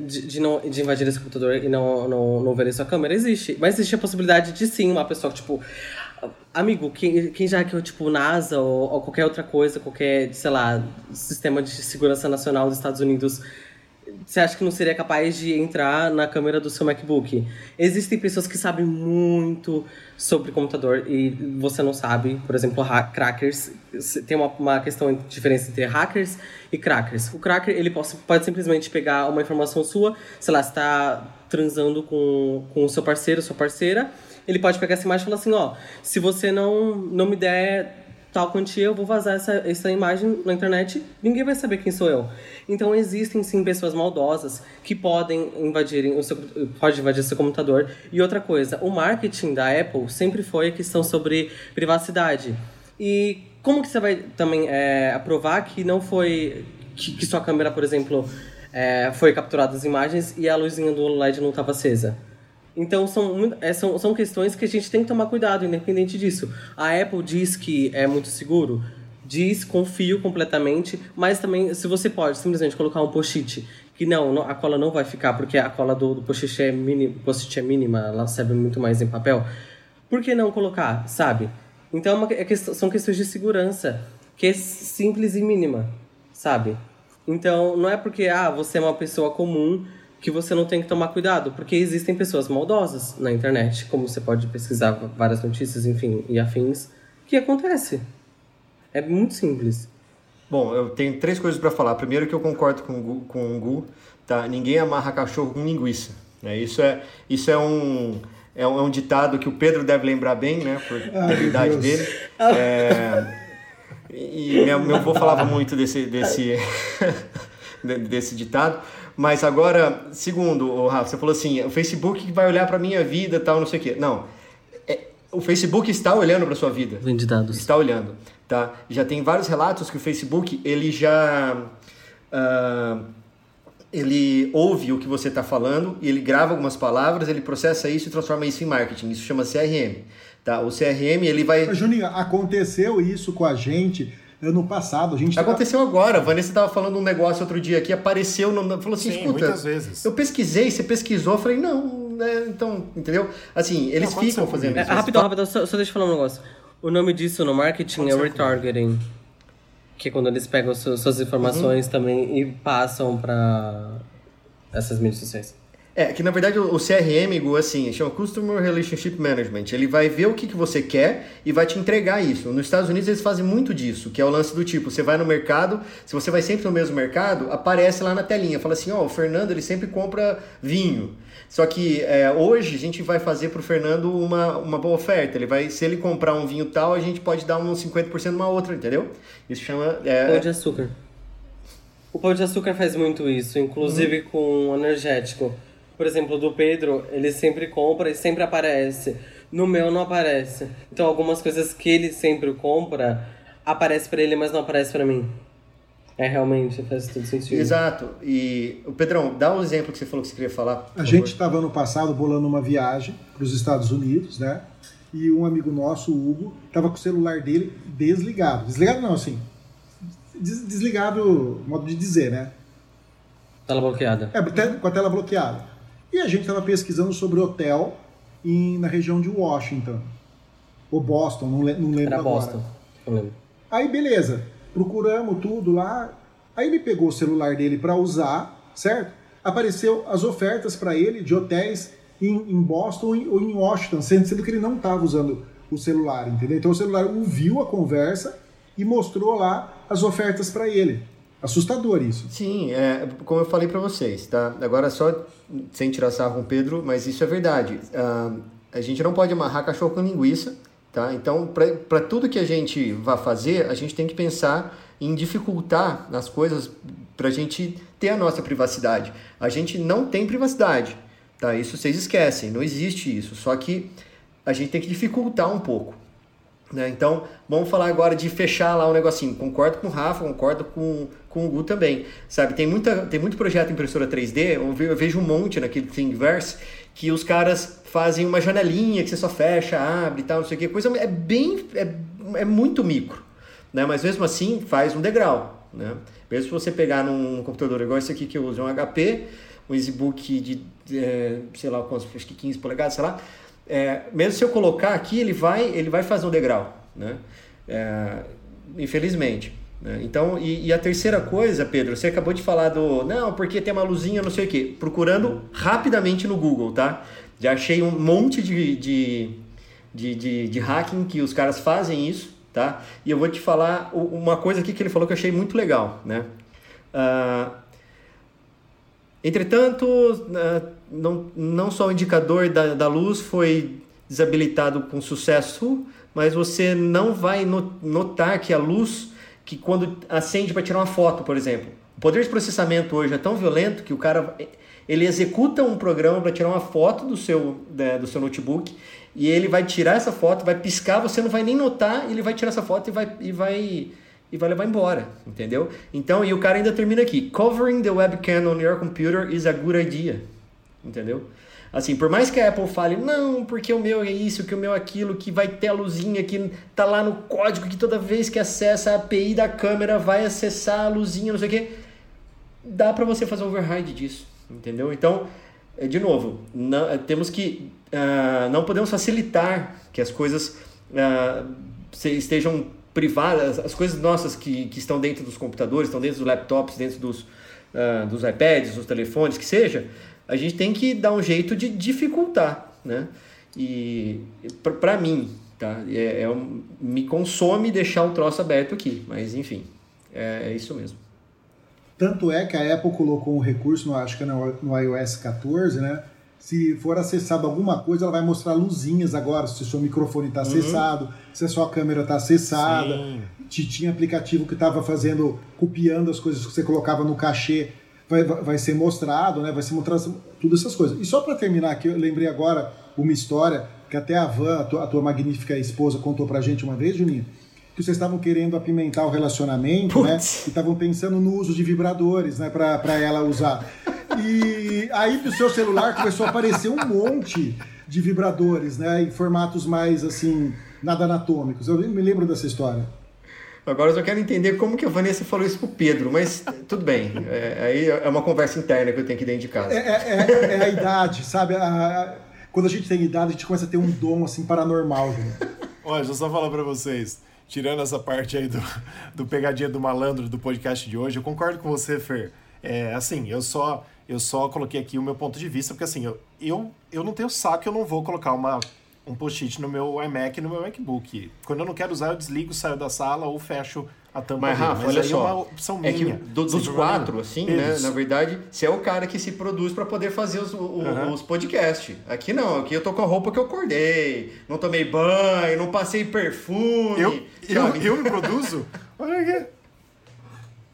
de, de, não, de invadir esse computador e não, não, não ver a sua câmera? Existe. Mas existe a possibilidade de sim, uma pessoa que, tipo... Amigo, quem, quem já hackeou, tipo, NASA ou, ou qualquer outra coisa, qualquer, sei lá, sistema de segurança nacional dos Estados Unidos você acha que não seria capaz de entrar na câmera do seu MacBook? Existem pessoas que sabem muito sobre computador e você não sabe. Por exemplo, crackers. Tem uma, uma questão de diferença entre hackers e crackers. O cracker, ele pode, pode simplesmente pegar uma informação sua, sei lá, está transando com, com o seu parceiro, sua parceira, ele pode pegar essa imagem e falar assim, ó, se você não, não me der tal quantia, eu vou vazar essa, essa imagem na internet, ninguém vai saber quem sou eu. Então existem sim pessoas maldosas que podem invadir o seu, pode invadir seu computador. E outra coisa, o marketing da Apple sempre foi a questão sobre privacidade. E como que você vai também é, aprovar que não foi que, que sua câmera, por exemplo, é, foi capturada as imagens e a luzinha do LED não estava acesa? Então são, é, são, são questões que a gente tem que tomar cuidado, independente disso. A Apple diz que é muito seguro, diz, confio completamente, mas também se você pode simplesmente colocar um post-it que não, a cola não vai ficar porque a cola do, do post-it é, mini, post é mínima, ela serve muito mais em papel. Por que não colocar, sabe? Então é uma, é questão, são questões de segurança que é simples e mínima, sabe? Então não é porque ah, você é uma pessoa comum que você não tem que tomar cuidado, porque existem pessoas maldosas na internet, como você pode pesquisar várias notícias, enfim, e afins, que acontece. É muito simples. Bom, eu tenho três coisas para falar. Primeiro que eu concordo com o Gu, com o Gu tá? Ninguém amarra cachorro com linguiça. Né? Isso, é, isso é um... É um, é um ditado que o Pedro deve lembrar bem, né? Por ter idade dele. É, e meu, meu avô falava muito desse, desse, desse ditado. Mas agora, segundo, o Rafa, você falou assim, o Facebook vai olhar para minha vida, tal, não sei o quê. Não. É, o Facebook está olhando para sua vida. Vende dados. Está olhando. tá? Já tem vários relatos que o Facebook ele já uh, ele ouve o que você está falando e ele grava algumas palavras, ele processa isso e transforma isso em marketing. Isso chama CRM. Tá? O CRM ele vai. Juninho, aconteceu isso com a gente ano passado. A gente Aconteceu tava... agora. A Vanessa estava falando um negócio outro dia aqui, apareceu, no... falou assim: Sim, escuta. Muitas vezes. Eu pesquisei, você pesquisou, eu falei, não, né, então, entendeu? Assim, eles não, ficam fazendo isso. É, rapidão, rapidão, só, só deixa eu falar um negócio. O nome disso no marketing é retargeting. Que é quando eles pegam suas informações uhum. também e passam para essas mídias sociais. É, que na verdade o CRM, assim, chama Customer Relationship Management. Ele vai ver o que, que você quer e vai te entregar isso. Nos Estados Unidos eles fazem muito disso, que é o lance do tipo, você vai no mercado, se você vai sempre no mesmo mercado, aparece lá na telinha, fala assim, ó, oh, o Fernando ele sempre compra vinho. Só que é, hoje a gente vai fazer para o Fernando uma, uma boa oferta. Ele vai, se ele comprar um vinho tal, a gente pode dar uns 50% numa outra, entendeu? Isso chama. É... Pão de açúcar. O pão de açúcar faz muito isso, inclusive uhum. com energético. Por exemplo, do Pedro, ele sempre compra e sempre aparece. No meu não aparece. Então algumas coisas que ele sempre compra aparece para ele, mas não aparece para mim. É, realmente, faz todo sentido. Exato. E o Pedrão, dá um exemplo que você falou que você queria falar. A gente estava no passado bolando uma viagem para os Estados Unidos, né? E um amigo nosso, o Hugo, estava com o celular dele desligado. Desligado não, assim. Des desligado, modo de dizer, né? Tela bloqueada. É, com a tela bloqueada. E a gente estava pesquisando sobre hotel em, na região de Washington. Ou Boston, não, não lembro Era agora. Boston, não lembro. Aí, beleza procuramos tudo lá. Aí ele pegou o celular dele para usar, certo? Apareceu as ofertas para ele de hotéis em, em Boston ou em Washington, sendo que ele não estava usando o celular, entendeu? Então o celular ouviu a conversa e mostrou lá as ofertas para ele. Assustador isso. Sim, é, como eu falei para vocês, tá? Agora só sem tirar sarro com o Pedro, mas isso é verdade. Uh, a gente não pode amarrar cachorro com linguiça Tá? Então, para tudo que a gente vai fazer, a gente tem que pensar em dificultar as coisas para a gente ter a nossa privacidade. A gente não tem privacidade, tá? Isso vocês esquecem, não existe isso. Só que a gente tem que dificultar um pouco. Né? Então, vamos falar agora de fechar lá um negocinho. Concordo com o Rafa, concordo com, com o Gu também. Sabe, tem, muita, tem muito projeto impressora 3D, eu vejo um monte naquele Thingiverse, que os caras fazem uma janelinha que você só fecha, abre e tal, não sei o que. Coisa é bem. É, é muito micro. Né? Mas mesmo assim faz um degrau. Né? Mesmo se você pegar num computador igual esse aqui que eu uso, um HP, um EasyBook de, de é, sei lá quantos, acho que 15 polegadas, sei lá. É, mesmo se eu colocar aqui, ele vai, ele vai fazer um degrau. Né? É, infelizmente. Né? Então, e, e, a terceira coisa, Pedro, você acabou de falar do. Não, porque tem uma luzinha, não sei o quê. Procurando rapidamente no Google, tá? Já achei um monte de, de, de, de, de hacking que os caras fazem isso, tá? E eu vou te falar uma coisa aqui que ele falou que eu achei muito legal, né? Uh, entretanto, uh, não, não só o indicador da, da luz foi desabilitado com sucesso, mas você não vai notar que a luz que quando acende para tirar uma foto, por exemplo. O poder de processamento hoje é tão violento que o cara ele executa um programa para tirar uma foto do seu, do seu notebook e ele vai tirar essa foto, vai piscar, você não vai nem notar, ele vai tirar essa foto e vai, e vai, e vai levar embora, entendeu? Então, e o cara ainda termina aqui: Covering the webcam on your computer is a good idea, entendeu? Assim, por mais que a Apple fale, não, porque o meu é isso, que o meu é aquilo, que vai ter a luzinha que tá lá no código, que toda vez que acessa a API da câmera vai acessar a luzinha, não sei o que, dá para você fazer override disso, entendeu? Então, é, de novo, não, é, temos que, uh, não podemos facilitar que as coisas uh, estejam privadas, as coisas nossas que, que estão dentro dos computadores, estão dentro dos laptops, dentro dos, uh, dos iPads, dos telefones, que seja, a gente tem que dar um jeito de dificultar, né? E para mim, tá? É, é me consome deixar o troço aberto aqui, mas enfim, é, é, isso mesmo. Tanto é que a Apple colocou um recurso, no, acho que é no, no iOS 14, né? Se for acessado alguma coisa, ela vai mostrar luzinhas agora, se o seu microfone está uhum. acessado, se a sua câmera está acessada. Sim. Tinha aplicativo que estava fazendo, copiando as coisas que você colocava no cachê vai, vai ser mostrado, né? Vai ser mostrado todas essas coisas. E só para terminar aqui, eu lembrei agora uma história que até a Van, a tua, a tua magnífica esposa, contou pra gente uma vez, Juninho, que vocês estavam querendo apimentar o relacionamento, né? Putz. E estavam pensando no uso de vibradores, né? Pra, pra ela usar. E aí do seu celular começou a aparecer um monte de vibradores, né? Em formatos mais, assim, nada anatômicos. Eu me lembro dessa história. Agora eu só quero entender como que a Vanessa falou isso pro Pedro, mas tudo bem. É, aí é uma conversa interna que eu tenho que dentro de casa. É, é- é- é a idade, sabe? A- a- quando a gente tem idade, a gente começa a ter um dom, assim, paranormal, gente. Olha, deixa eu só falar pra vocês. Tirando essa parte aí do, do pegadinha do malandro do podcast de hoje, eu concordo com você, Fer. É, assim, eu só eu só coloquei aqui o meu ponto de vista, porque assim, eu, eu, eu não tenho saco, eu não vou colocar uma, um post-it no meu iMac e no meu MacBook. Quando eu não quero usar, eu desligo, saio da sala ou fecho a tampa Mas. Rafa, olha aí só. é uma opção é que minha. do- dos quatro, assim, né? Na verdade, você é o cara que se produz para poder fazer os, o- Aham. os podcasts. Aqui não, aqui eu tô com a roupa que eu acordei, não tomei banho, não passei perfume. Eu, eu, eu me produzo? Olha aqui.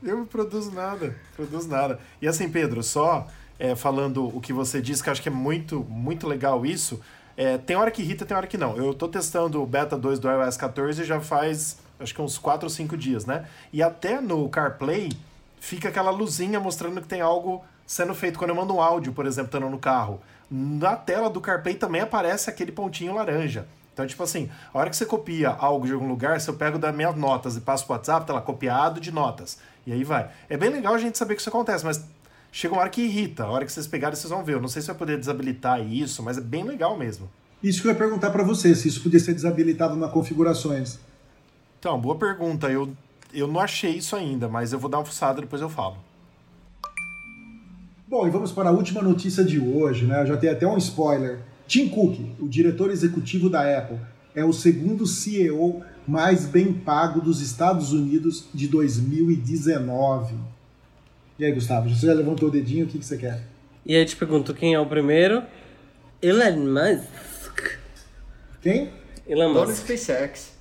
Eu não produzo nada. Produzo nada. E assim, Pedro, só é, falando o que você disse, que eu acho que é muito, muito legal isso. É, tem hora que irrita, tem hora que não. Eu tô testando o beta 2 do iOS 14 já faz acho que uns 4 ou 5 dias, né? E até no CarPlay fica aquela luzinha mostrando que tem algo sendo feito. Quando eu mando um áudio, por exemplo, estando no carro, na tela do CarPlay também aparece aquele pontinho laranja. Então, tipo assim, a hora que você copia algo de algum lugar, se eu pego das minhas notas e passo pro WhatsApp, tá lá, copiado de notas. E aí vai. É bem legal a gente saber que isso acontece, mas chega uma hora que irrita. A hora que vocês pegarem, vocês vão ver. Eu não sei se vai poder desabilitar isso, mas é bem legal mesmo. Isso que eu ia perguntar pra você, se isso podia ser desabilitado nas configurações. Então, boa pergunta. Eu, eu não achei isso ainda, mas eu vou dar uma fuçada depois eu falo. Bom, e vamos para a última notícia de hoje, né? Eu já tenho até um spoiler. Tim Cook, o diretor executivo da Apple, é o segundo CEO mais bem pago dos Estados Unidos de 2019. E aí, Gustavo, você já levantou o dedinho, o que, que você quer? E aí eu te pergunto quem é o primeiro? Elon Musk. Quem? Elon Dono Musk. SpaceX.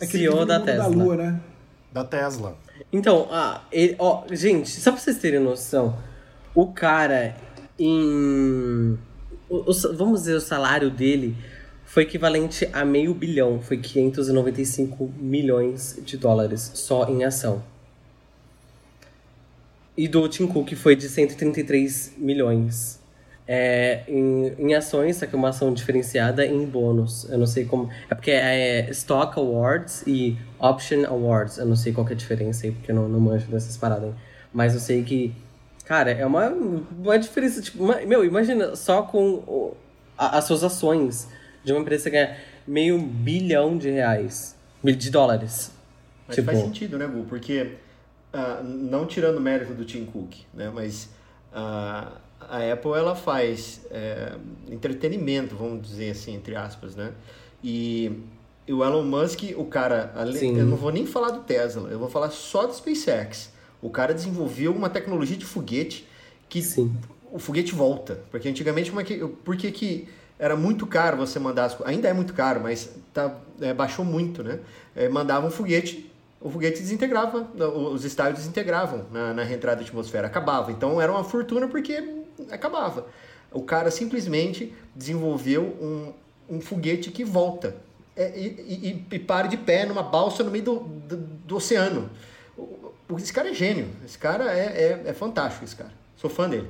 Aquele CEO que da mundo da Tesla. Lua, né? Da Tesla. Então, ah, ele, ó, gente, só pra vocês terem noção, o cara em. o- o- vamos dizer, o salário dele foi equivalente a meio bilhão, foi 595 milhões de dólares só em ação. E do Tim Cook foi de 133 milhões. É, em, em ações, só que é uma ação diferenciada em bônus. Eu não sei como. É porque é Stock Awards e Option Awards. Eu não sei qual que é a diferença aí, porque eu não, não manjo dessas paradas aí. Mas eu sei que. Cara, é uma, uma diferença. Tipo, uma- meu, imagina só com o- a- as suas ações de uma empresa que ganha meio bilhão de reais. De dólares. Mas Tipo- faz sentido, né, Gu? Porque, ah, não tirando o mérito do Tim Cook, né, mas ah, a Apple, ela faz é, entretenimento, vamos dizer assim, entre aspas, né? E, e o Elon Musk, o cara, Sim. eu não vou nem falar do Tesla, eu vou falar só do SpaceX. O cara desenvolveu uma tecnologia de foguete que Sim. o foguete volta. Porque antigamente, como é que, por que era muito caro você mandar as Ainda é muito caro, mas tá, é, baixou muito, né? É, mandava um foguete, o foguete desintegrava, os estádios desintegravam na, na reentrada da atmosfera, acabava. Então era uma fortuna porque acabava. O cara simplesmente desenvolveu um, um foguete que volta. É, e, e, e para de pé numa balsa no meio do, do, do oceano. Esse cara é gênio. Esse cara é, é, é fantástico, esse cara. Sou fã dele.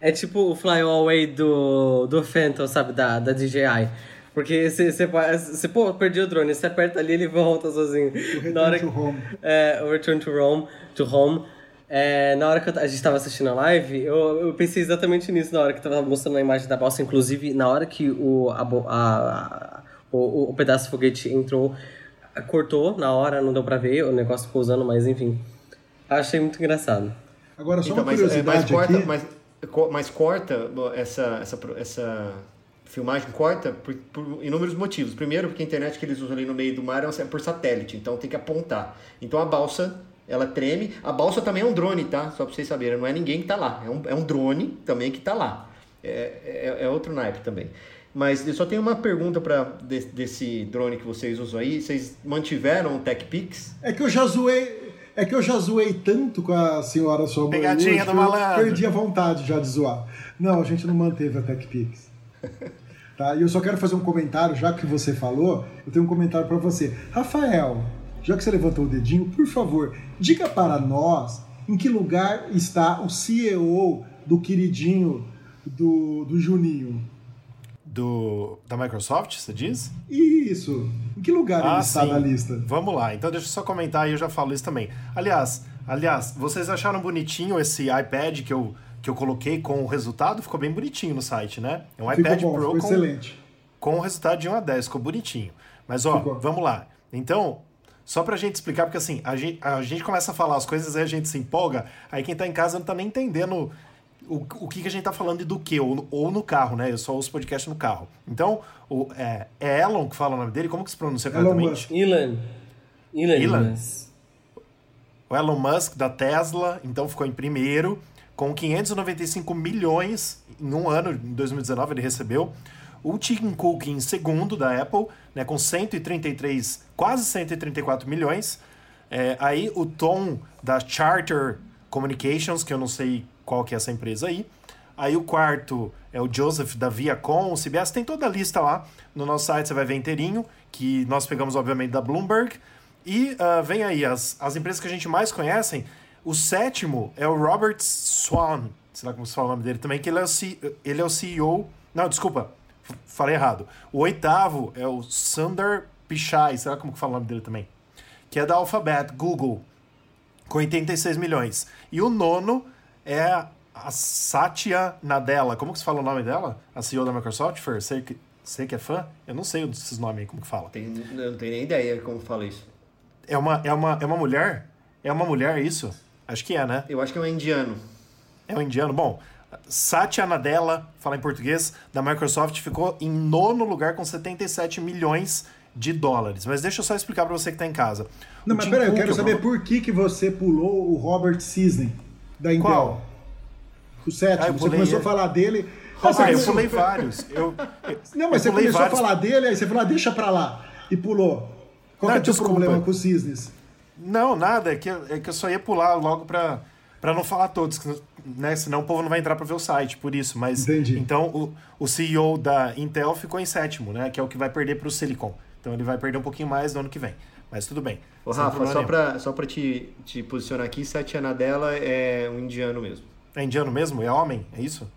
É tipo o Fly Away do, do Phantom, sabe? Da, da DJI. Porque você, pô, perdi o drone, você aperta ali ele volta sozinho. Return Na hora to que- Home. É, o Return to Home. To home. É, na hora que eu- a gente tava assistindo a live, eu, eu pensei exatamente nisso na hora que tava mostrando a imagem da balsa. Inclusive, na hora que o, a, a- a- o, o pedaço de foguete entrou, cortou na hora, não deu pra ver, o negócio pousando, mas enfim. Achei muito engraçado. Agora, só Então, uma mas, é, curiosidade mas corta, aqui. mas, mas corta essa, essa, essa filmagem corta por, por inúmeros motivos. Primeiro, porque a internet que eles usam ali no meio do mar é por satélite, então tem que apontar. Então a balsa, ela treme. A balsa também é um drone, tá? Só pra vocês saberem, não é ninguém que tá lá. É um, é um drone também que tá lá. É, é, é outro naipe também. Mas eu só tenho uma pergunta para desse drone que vocês usam aí. Vocês mantiveram o TechPix? É que eu já zoei. É que eu já zoei tanto com a senhora sua mãe Pegadinha hoje do malandro. perdi a vontade já de zoar. Não, a gente não manteve a TechPix. Tá? E eu só quero fazer um comentário, já que você falou, eu tenho um comentário para você. Rafael, já que você levantou o dedinho, por favor, diga para nós em que lugar está o CEO do queridinho do, do Juninho. Do, da Microsoft, você diz? Isso. Em que lugar Ah, ele está sim. na lista? Vamos lá, então deixa eu só comentar e eu já falo isso também. Aliás, aliás, vocês acharam bonitinho esse iPad que eu, que eu coloquei com o resultado? Ficou bem bonitinho no site, né? É um Ficou iPad bom, Pro ficou com, excelente. com o resultado de 1 a 10, ficou bonitinho. Mas ó, Ficou. vamos lá. Então, só pra gente explicar, porque assim, a gente, a gente começa a falar as coisas aí a gente se empolga, aí quem tá em casa não tá nem entendendo o, o que, que a gente tá falando e do que, ou, no- ou no carro, né? Eu só ouço podcast no carro. Então, o, é, é Elon que fala o nome dele, como que se pronuncia Elon corretamente? Musk. Elon. Elon. Elon? Musk. O Elon Musk da Tesla, então ficou em primeiro, com 595 milhões em um ano, em 2019 ele recebeu. O Tim Cook em segundo da Apple, né, com 133, quase 134 milhões. É, aí o Tom da Charter Communications, que eu não sei qual que é essa empresa aí. Aí o quarto é o Joseph da Viacom, o CBS, tem toda a lista lá. No nosso site você vai ver inteirinho, que nós pegamos obviamente da Bloomberg. E ah, vem aí as, as empresas que a gente mais conhecem. O sétimo é o Robert Swan, sei lá como se fala o nome dele também, que ele é o, C- ele é o CEO. Não, desculpa, falei errado. O oitavo é o Sundar Pichai, sei lá como que fala o nome dele também, que é da Alphabet, Google, com 86 milhões. E o nono é a Satya Nadella. Como que se fala o nome dela? A CEO da Microsoft, Fer? Você que, você que é fã? Eu não sei esses nomes aí, como que fala. Tem, eu não tenho nem ideia como fala isso. É uma, é uma, é uma mulher? É uma mulher isso? Acho que é, né? Eu acho que é um indiano. É um indiano. Bom, Satya Nadella, fala em português, da Microsoft, ficou em nono lugar com 77 milhões de dólares. Mas deixa eu só explicar para você que está em casa. Não, O mas peraí, eu quero o saber por que, que você pulou o Robert Cisne da Intel. Qual? O sétimo. Ah, você pulei começou ele. a falar dele. Ah, você eu começou- pulei vários. Eu, eu- Não, mas você eu pulei começou vários. a falar dele, aí você falou, ah, deixa pra lá. E pulou. Qual Não, que é o teu problema com os cisnes? Não, nada. É que, eu- é que eu só ia pular logo pra, pra não falar todos, né? Senão o povo não vai entrar pra ver o site, por isso. Mas Entendi. então o, o CEO da Intel ficou em sétimo, né? Que é o que vai perder pro Silicon. Então ele vai perder um pouquinho mais no ano que vem. Mas tudo bem. Ô, Rafa, só pra, só pra te, te posicionar aqui, Satya Nadella é um indiano mesmo. É indiano mesmo? É homem? É isso?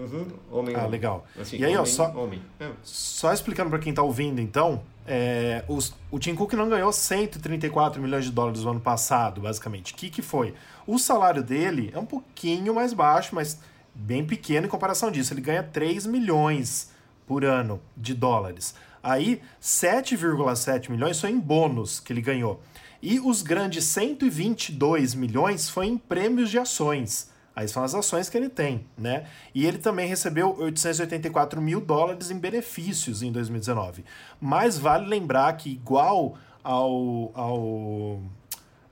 Uhum. Homem. Ah, homem. legal. Assim, E aí, ó, homem, só- Homem. É. Só explicando para quem tá ouvindo, então, é, os- o Tim Cook não ganhou 134 milhões de dólares no ano passado, basicamente. O que, que foi? O salário dele é um pouquinho mais baixo, mas bem pequeno em comparação disso. Ele ganha 3 milhões por ano de dólares. Aí, 7,7 milhões foi em bônus que ele ganhou. E os grandes 122 milhões foi em prêmios de ações. Aí são as ações que ele tem, né? E ele também recebeu 884 mil dólares em benefícios em 2019. Mas vale lembrar que, igual ao, ao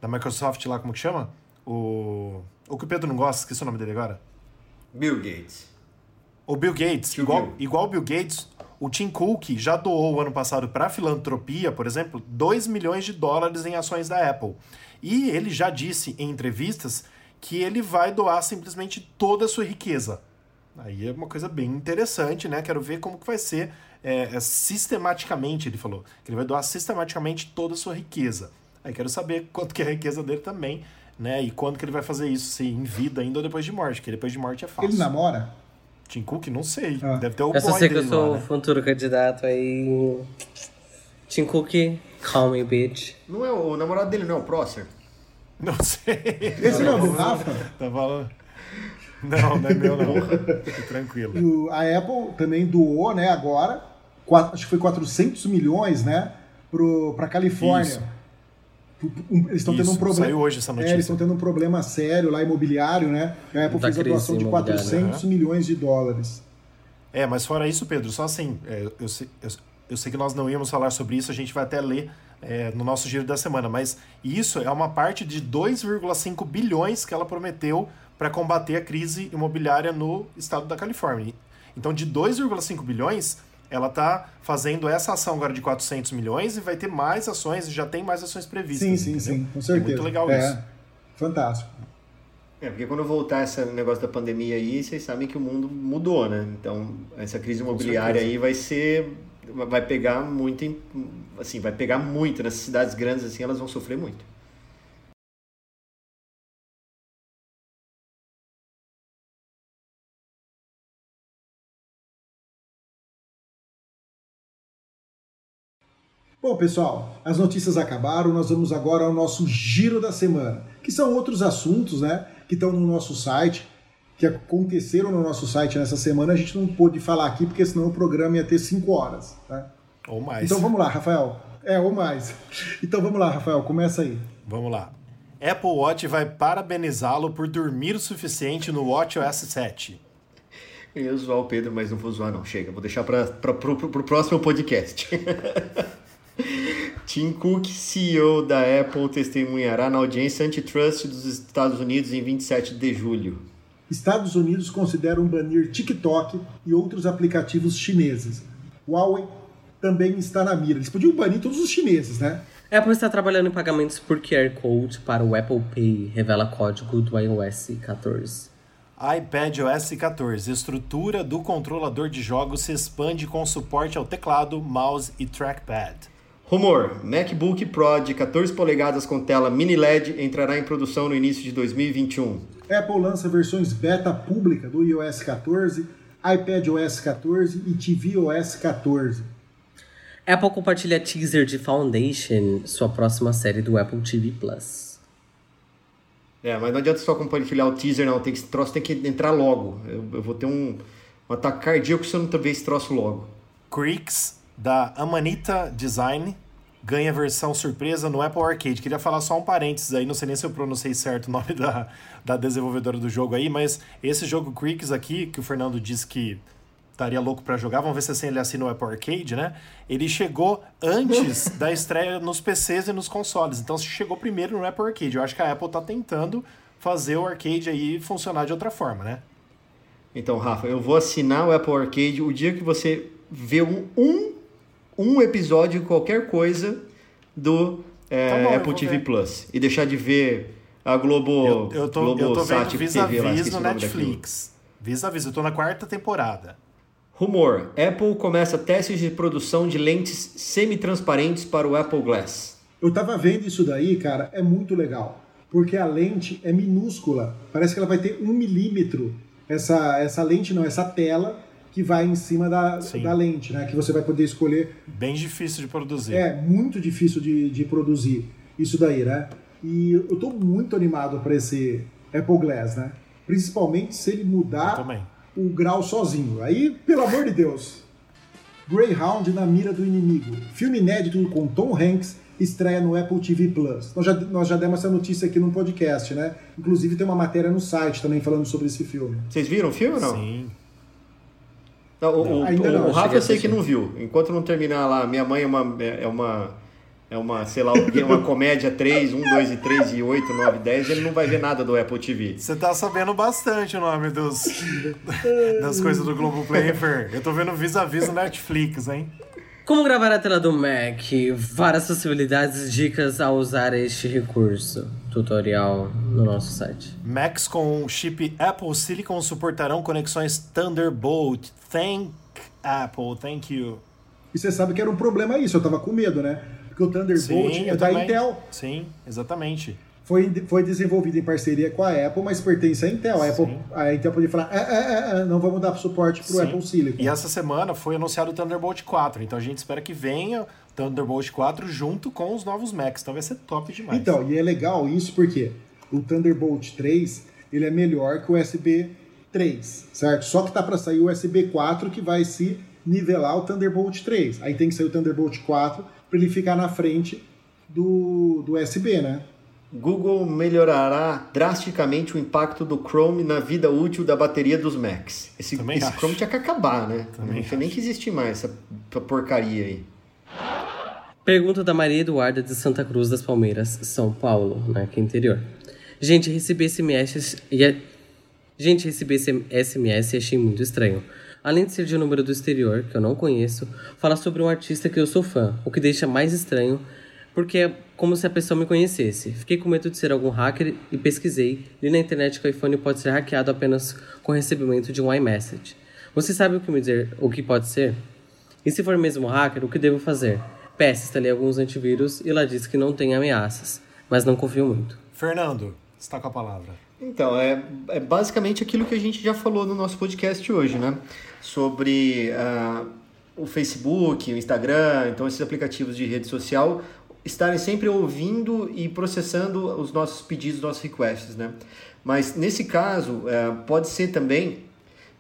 da Microsoft lá, como que chama? O, o que o Pedro não gosta, esqueci o nome dele agora. Bill Gates. O Bill Gates, Tio igual, Bill. igual o Bill Gates, o Tim Cook já doou o ano passado para filantropia, por exemplo, 2 milhões de dólares em ações da Apple. E ele já disse em entrevistas que ele vai doar simplesmente toda a sua riqueza. Aí é uma coisa bem interessante, né? Quero ver como que vai ser é, é, sistematicamente, ele falou, que ele vai doar sistematicamente toda a sua riqueza. Aí quero saber quanto que é a riqueza dele também, né? E quando que ele vai fazer isso, se em vida ainda ou depois de morte, porque depois de morte é fácil. Ele namora? Tim Cook? Não sei. Ah. Deve ter o Eu só sei que eu sou lá, o né? futuro candidato aí. Tim Cook, call me bitch. Não é o, o namorado dele, não é o Prosser? Não sei. Esse não é do Rafa? Tá falando? Não, não é meu não. Fique tranquilo. O- a Apple também doou, né, agora, quatro- acho que foi 400 milhões, né, pro, pra Califórnia. Isso. Um- Eles estão tendo um Isso, problema. saiu hoje essa É, notícia. eles estão tendo um problema sério lá imobiliário, né? A Apple Da fez a doação de imobiliária, 400 milhões de dólares. É, mas fora isso, Pedro, só assim, é, eu, sei, eu, eu sei que nós não íamos falar sobre isso, a gente vai até ler é, no nosso giro da semana, mas isso é uma parte de 2,5 bilhões que ela prometeu para combater a crise imobiliária no estado da Califórnia. Então, de 2,5 bilhões, ela está fazendo essa ação agora de 400 milhões e vai ter mais ações, e já tem mais ações previstas. Sim, sim, entendeu? sim, com certeza. É muito legal é, isso. Fantástico. É, porque quando voltar esse negócio da pandemia aí, vocês sabem que o mundo mudou, né? Então, essa crise imobiliária aí vai ser vai pegar muito assim, vai pegar muito nessas cidades grandes assim, elas vão sofrer muito. Bom, pessoal, as notícias acabaram, nós vamos agora ao nosso giro da semana, que são outros assuntos, né, que estão no nosso site, que aconteceram no nosso site nessa semana, a gente não pôde falar aqui, porque senão o programa ia ter cinco horas, né? Ou mais. Então vamos lá, Rafael. É, ou mais. Então vamos lá, Rafael, começa aí. Vamos lá. Apple Watch vai parabenizá-lo por dormir o suficiente no Watch OS 7. Eu ia zoar o Pedro, mas não vou zoar não. Chega, vou deixar para o próximo podcast. Tim Cook, CEO da Apple, testemunhará na audiência antitrust dos Estados Unidos em 27 de julho. Estados Unidos consideram banir TikTok e outros aplicativos chineses. Huawei também está na mira. Eles podiam banir todos os chineses, né? Apple está trabalhando em pagamentos por QR Code para o Apple Pay, revela código do iOS 14. iPad OS 14. Estrutura do controlador de jogos se expande com suporte ao teclado, mouse e trackpad. Rumor: MacBook Pro de 14 polegadas com tela mini LED entrará em produção no início de 2021. Apple lança versões beta pública do iOS 14, iPad OS 14 e tvOS 14. Apple compartilha teaser de Foundation, sua próxima série do Apple TV Plus. É, mas não adianta só compartilhar o teaser, não. Tem que, esse troço tem que entrar logo. Eu, eu vou ter um, um ataque cardíaco se eu não ver esse troço logo. Creeks, da Amanita Design, ganha versão surpresa no Apple Arcade. Queria falar só um parênteses aí, não sei nem se eu pronunciei certo o nome da, da desenvolvedora do jogo aí, mas esse jogo Creeks aqui, que o Fernando disse que estaria louco para jogar, vamos ver se assim ele assina o Apple Arcade, né? Ele chegou antes da estreia nos PCs e nos consoles, então chegou primeiro no Apple Arcade. Eu acho que a Apple tá tentando fazer o arcade aí funcionar de outra forma, né? Então, Rafa, eu vou assinar o Apple Arcade o dia que você vê um, um, um episódio, qualquer coisa, do é, tá bom, Apple TV ver. Plus. E deixar de ver a Globo. Eu, eu tô, Globo eu tô vendo vis-a-vis no Netflix. Vis-a-vis, eu tô na quarta temporada. Rumor: Apple começa testes de produção de lentes semi-transparentes para o Apple Glass. Eu tava vendo isso daí, cara, é muito legal. Porque a lente é minúscula. Parece que ela vai ter um milímetro. Essa, essa lente não, essa tela que vai em cima da, da lente, né? Que você vai poder escolher. Bem difícil de produzir. É, muito difícil de, de produzir isso daí, né? E eu tô muito animado para esse Apple Glass, né? Principalmente se ele mudar o grau sozinho. Aí, pelo amor de Deus. Greyhound na mira do inimigo. Filme inédito com Tom Hanks estreia no Apple TV Plus. Nós já, nós já demos essa notícia aqui no podcast, né? Inclusive tem uma matéria no site também falando sobre esse filme. Vocês viram o filme ou não? Sim. Não, o, não, o, não, o Rafa eu sei que não viu. Enquanto não terminar lá, minha mãe é uma, é uma é uma, sei lá, uma comédia 3, 1, 2 e 3 e 8, 9, 10, ele não vai ver nada do Apple TV. Você tá sabendo bastante o nome dos, das coisas do Globoplay, Fer. Eu tô vendo vis-a-vis no Netflix, hein? Como gravar a tela do Mac? Várias possibilidades e dicas a usar este recurso. Tutorial no nosso site. Macs com chip Apple Silicon suportarão conexões Thunderbolt. Thank Apple, thank you. E você sabe que era um problema isso, eu tava com medo, né? Porque o Thunderbolt Sim, é da também. Intel. Sim, exatamente. Foi, foi desenvolvido em parceria com a Apple, mas pertence à Intel. A, Apple, a Intel podia falar, ah, ah, ah, não vamos dar suporte para o Apple Silicon. E essa semana foi anunciado o Thunderbolt 4, então a gente espera que venha Thunderbolt 4 junto com os novos Macs, então vai ser top demais. Então, e é legal isso porque o Thunderbolt 3 ele é melhor que o USB 3, certo? Só que tá para sair o USB 4 que vai se nivelar o Thunderbolt 3. Aí tem que sair o Thunderbolt 4 para ele ficar na frente do, do USB, né? Google melhorará drasticamente o impacto do Chrome na vida útil da bateria dos Macs. Esse, esse Chrome tinha que acabar, né? Também não tinha nem que existir mais essa porcaria aí. Pergunta da Maria Eduarda de Santa Cruz das Palmeiras, São Paulo, né? Que é interior. Gente, recebi SMS e é... Gente, recebi SMS e achei muito estranho além de ser de um número do exterior, que eu não conheço, fala sobre um artista que eu sou fã, o que deixa mais estranho, porque é como se a pessoa me conhecesse. Fiquei com medo de ser algum hacker e pesquisei. Li na internet que o iPhone pode ser hackeado apenas com recebimento de um iMessage. Você sabe o que me dizer o que pode ser? E se for mesmo hacker, o que devo fazer? PS, instalei alguns antivírus e lá diz que não tem ameaças, mas não confio muito. Fernando, está com a palavra. Então, é, é basicamente aquilo que a gente já falou no nosso podcast hoje, né? Sobre uh, o Facebook, o Instagram, então esses aplicativos de rede social estarem sempre ouvindo e processando os nossos pedidos, nossos requests, né? Mas nesse caso, é, pode ser também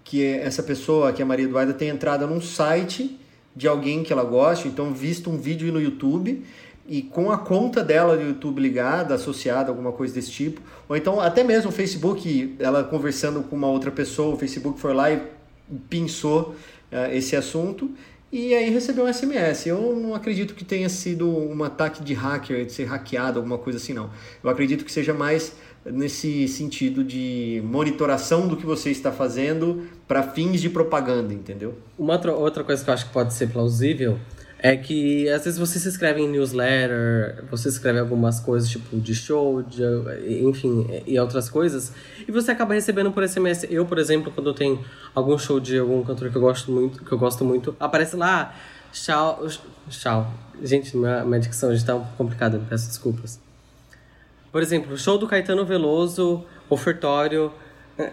que essa pessoa, que é a Maria Eduarda, tenha entrado num site de alguém que ela gosta, então visto um vídeo no YouTube e com a conta dela do YouTube ligada, associada, alguma coisa desse tipo, ou então até mesmo o Facebook, ela conversando com uma outra pessoa, o Facebook foi lá e pensou uh, esse assunto e aí recebeu um SMS. Eu não acredito que tenha sido um ataque de hacker, de ser hackeado, alguma coisa assim, não. Eu acredito que seja mais nesse sentido de monitoração do que você está fazendo para fins de propaganda, entendeu? Uma outra coisa que eu acho que pode ser plausível é que às vezes você se inscreve em newsletter, você escreve algumas coisas tipo de show, de, enfim, e outras coisas, e você acaba recebendo por SMS. Eu, por exemplo, quando tem algum show de algum cantor que eu gosto muito, que eu gosto muito, aparece lá, tchau, tchau. Gente, minha, minha dicção já tá um complicada, peço desculpas. Por exemplo, show do Caetano Veloso, ofertório,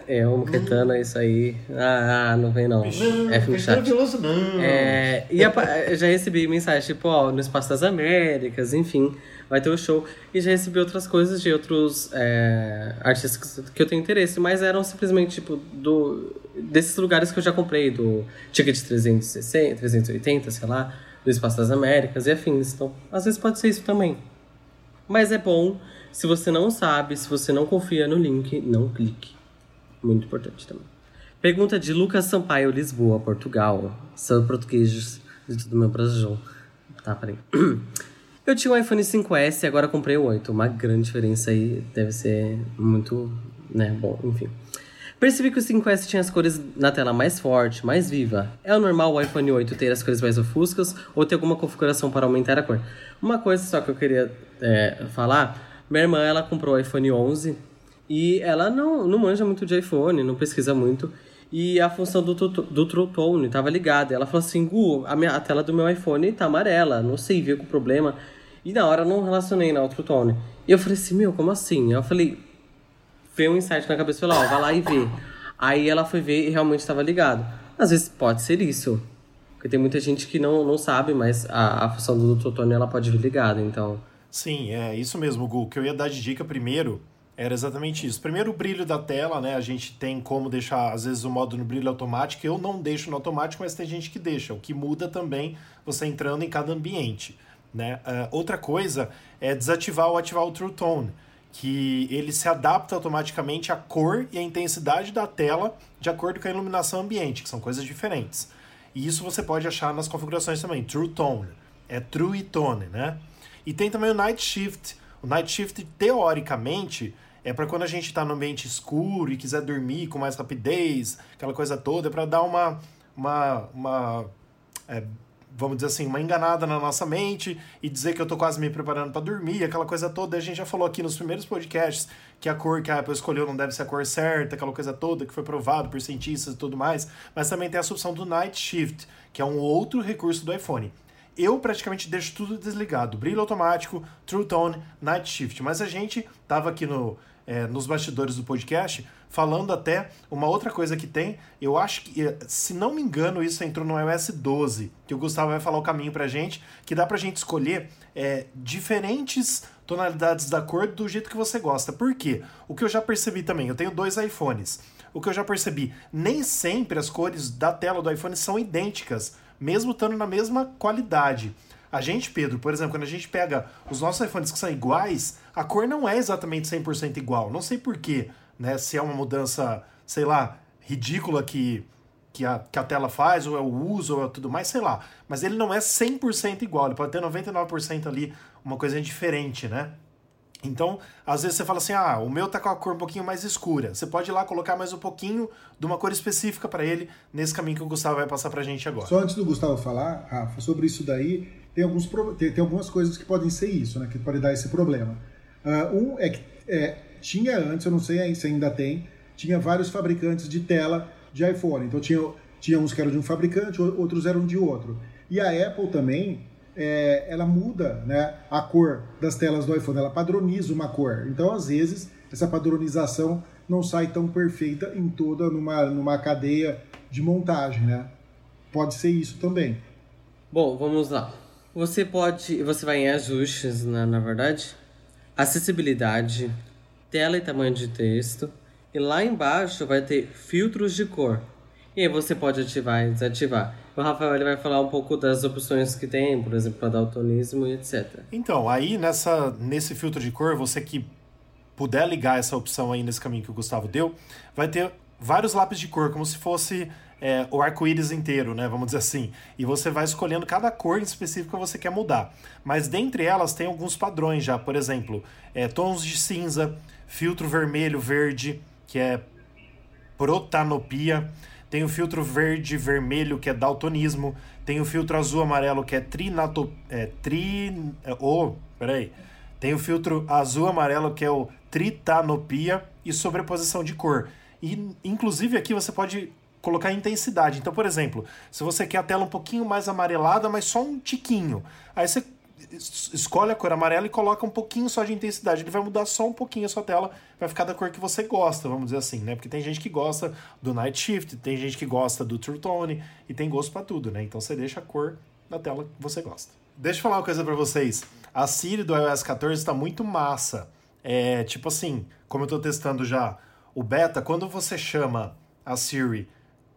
é, o Caetano, é isso aí. Ah, ah, não vem não. Não, F no chat. Veloso, não. É, e a, já recebi mensagem, tipo, ó, no Espaço das Américas, enfim, vai ter o show. E já recebi outras coisas de outros é, artistas que eu tenho interesse, mas eram simplesmente, tipo, do, desses lugares que eu já comprei, do Ticket 360, 380, sei lá, do Espaço das Américas e afins. Então, às vezes pode ser isso também. Mas é bom, se você não sabe, se você não confia no link, não clique. Muito importante também. Pergunta de Lucas Sampaio, Lisboa, Portugal. São portugueses de tudo meu Brasil. Tá, peraí. Eu tinha um iPhone 5S e agora comprei o 8. Uma grande diferença aí. Deve ser muito, né? Bom, enfim. Percebi que o 5S tinha as cores na tela mais forte, mais viva. É o normal o iPhone 8 ter as cores mais ofuscas ou ter alguma configuração para aumentar a cor? Uma coisa só que eu queria é, falar. Minha irmã, ela comprou o iPhone 11 e ela não, não manja muito de iPhone, não pesquisa muito. E a função do, do True Tone estava ligada. Ela falou assim: Gu, a, minha, a tela do meu iPhone tá amarela, não sei, veio com problema. E na hora eu não relacionei na True Tone. E eu falei assim: Meu, como assim? Eu falei: Veio um insight na cabeça e falei: Ó, vai lá e vê. Aí ela foi ver e realmente estava ligado. Às vezes pode ser isso. Porque tem muita gente que não, não sabe, mas a, a função do True Tone ela pode vir ligada, então. Sim, é isso mesmo, Gu. O que eu ia dar de dica primeiro era exatamente isso. Primeiro, o brilho da tela, né? A gente tem como deixar, às vezes, o modo no brilho automático. Eu não deixo no automático, mas tem gente que deixa. O que muda também você entrando em cada ambiente. Né? Uh, outra coisa é desativar ou ativar o True Tone, que ele se adapta automaticamente à cor e à intensidade da tela de acordo com a iluminação ambiente, que são coisas diferentes. E isso você pode achar nas configurações também. True Tone. É True Tone, né? E tem também o Night Shift. O Night Shift, teoricamente, é para quando a gente está no ambiente escuro e quiser dormir com mais rapidez, aquela coisa toda, é para dar uma, uma, uma é, vamos dizer assim, uma enganada na nossa mente e dizer que eu estou quase me preparando para dormir, aquela coisa toda. A gente já falou aqui nos primeiros podcasts que a cor que a Apple escolheu não deve ser a cor certa, aquela coisa toda que foi provado por cientistas e tudo mais, mas também tem a opção do Night Shift, que é um outro recurso do iPhone eu praticamente deixo tudo desligado. Brilho automático, True Tone, Night Shift. Mas a gente tava aqui no, é, nos bastidores do podcast, falando até uma outra coisa que tem. Eu acho que, é, se não me engano, isso entrou no iOS 12, que o Gustavo vai falar o caminho pra gente, que dá pra gente escolher é, diferentes tonalidades da cor do jeito que você gosta. Por quê? O que eu já percebi também, eu tenho dois iPhones. O que eu já percebi, nem sempre as cores da tela do iPhone são idênticas, mesmo estando na mesma qualidade. A gente, Pedro, por exemplo, quando a gente pega os nossos iPhones que são iguais, a cor não é exatamente 100% igual. Não sei porquê, né? Se é uma mudança, sei lá, ridícula que, que, a, que a tela faz, ou é o uso, ou é tudo mais, sei lá. Mas ele não é 100% igual. Ele pode ter 99% ali, uma coisa diferente, né? Então, às vezes você fala assim: ah, o meu tá com a cor um pouquinho mais escura. Você pode ir lá colocar mais um pouquinho de uma cor específica para ele nesse caminho que o Gustavo vai passar pra gente agora. Só antes do Gustavo falar, Rafa, sobre isso daí, tem, alguns, tem, tem algumas coisas que podem ser isso, né? Que podem dar esse problema. Uh, um é que é, tinha antes, eu não sei se ainda tem, tinha vários fabricantes de tela de iPhone. Então tinha, tinha uns que eram de um fabricante, outros eram de outro. E a Apple também, é, ela muda né, a cor das telas do iPhone, ela padroniza uma cor. Então, às vezes, essa padronização não sai tão perfeita em toda numa, numa cadeia de montagem, né? Pode ser isso também. Bom, vamos lá. Você pode, você vai em ajustes, na, na verdade, acessibilidade, tela e tamanho de texto, e lá embaixo vai ter filtros de cor. E aí você pode ativar e desativar. O Rafael ele vai falar um pouco das opções que tem, por exemplo, para daltonismo e etc. Então, aí nessa, nesse filtro de cor, você que puder ligar essa opção aí nesse caminho que o Gustavo deu, vai ter vários lápis de cor, como se fosse é, o arco-íris inteiro, né? Vamos dizer assim. E você vai escolhendo cada cor em específico que você quer mudar. Mas dentre elas tem alguns padrões já, por exemplo, é, tons de cinza, filtro vermelho, verde, que é protanopia. Tem o filtro verde vermelho, que é daltonismo. Tem o filtro azul amarelo, que é trinato... É, tri... Oh, peraí. Tem o filtro azul amarelo, que é o tritanopia e sobreposição de cor. E, inclusive, aqui você pode colocar intensidade. Então, por exemplo, se você quer a tela um pouquinho mais amarelada, mas só um tiquinho, aí você escolhe a cor amarela e coloca um pouquinho só de intensidade. Ele vai mudar só um pouquinho a sua tela, vai ficar da cor que você gosta, vamos dizer assim, né? Porque tem gente que gosta do Night Shift, tem gente que gosta do True Tone e tem gosto para tudo, né? Então você deixa a cor da tela que você gosta. Deixa eu falar uma coisa para vocês. A Siri do iOS 14 está muito massa. É tipo assim, como eu estou testando já o beta, quando você chama a Siri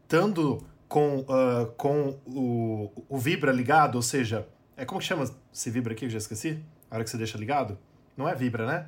estando com, uh, com o, o Vibra ligado, ou seja, é como que chama esse Vibra aqui? Eu já esqueci. A hora que você deixa ligado? Não é Vibra, né?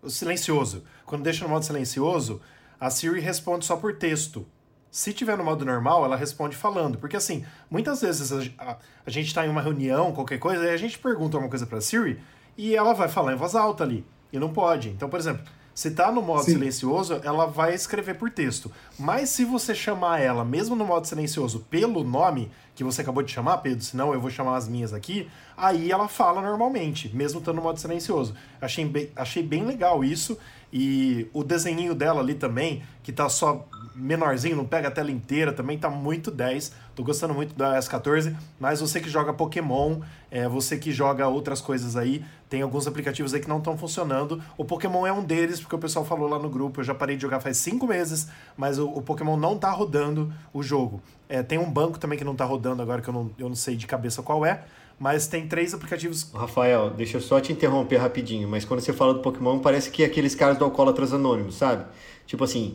O silencioso. Quando deixa no modo silencioso, a Siri responde só por texto. Se tiver no modo normal, ela responde falando. Porque assim, muitas vezes a, a, a gente está em uma reunião, qualquer coisa, e a gente pergunta alguma coisa para a Siri e ela vai falar em voz alta ali. E não pode. Então, por exemplo, se tá no modo Sim. silencioso, ela vai escrever por texto. Mas se você chamar ela, mesmo no modo silencioso, pelo nome que você acabou de chamar, Pedro, senão eu vou chamar as minhas aqui, aí ela fala normalmente, mesmo estando no modo silencioso. Achei bem, achei bem legal isso. E o desenho dela ali também, que tá só menorzinho, não pega a tela inteira, também tá muito 10. Tô gostando muito da S14, mas você que joga Pokémon, é, você que joga outras coisas aí, tem alguns aplicativos aí que não estão funcionando. O Pokémon é um deles, porque o pessoal falou lá no grupo, eu já parei de jogar faz 5 meses, mas o, o, Pokémon não tá rodando o jogo. É, tem um banco também que não tá rodando agora, que eu não, eu não sei de cabeça qual é, mas tem três aplicativos. Rafael, deixa eu só te interromper rapidinho, mas quando você fala do Pokémon, parece que é aqueles caras do Alcoólatras Anônimos, sabe? Tipo assim,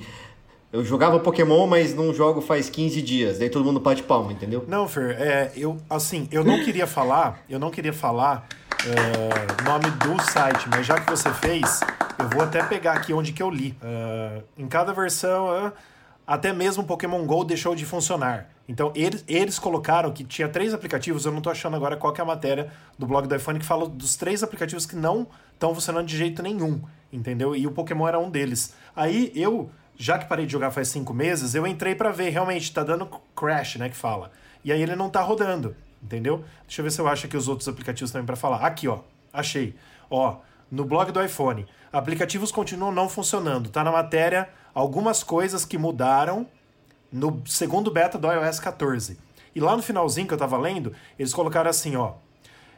eu jogava Pokémon, mas não jogo faz 15 dias. Daí todo mundo bate palma, entendeu? Não, Fer, é, eu, assim, eu não queria falar, eu não queria falar o é, nome do site, mas já que você fez, eu vou até pegar aqui onde que eu li. Uh, em cada versão, uh, até mesmo Pokémon GO deixou de funcionar. Então, eles, eles colocaram que tinha três aplicativos, eu não tô achando agora qual é a matéria do blog do iPhone que fala dos três aplicativos que não estão funcionando de jeito nenhum, entendeu? E o Pokémon era um deles. Aí eu já que parei de jogar faz cinco meses, eu entrei para ver, realmente, tá dando crash, né, que fala. E aí ele não tá rodando, entendeu? Deixa eu ver se eu acho aqui os outros aplicativos também para falar. Aqui, ó, achei. Ó, no blog do iPhone, aplicativos continuam não funcionando. Tá na matéria algumas coisas que mudaram no segundo beta do iOS 14. E lá no finalzinho que eu tava lendo, eles colocaram assim, ó,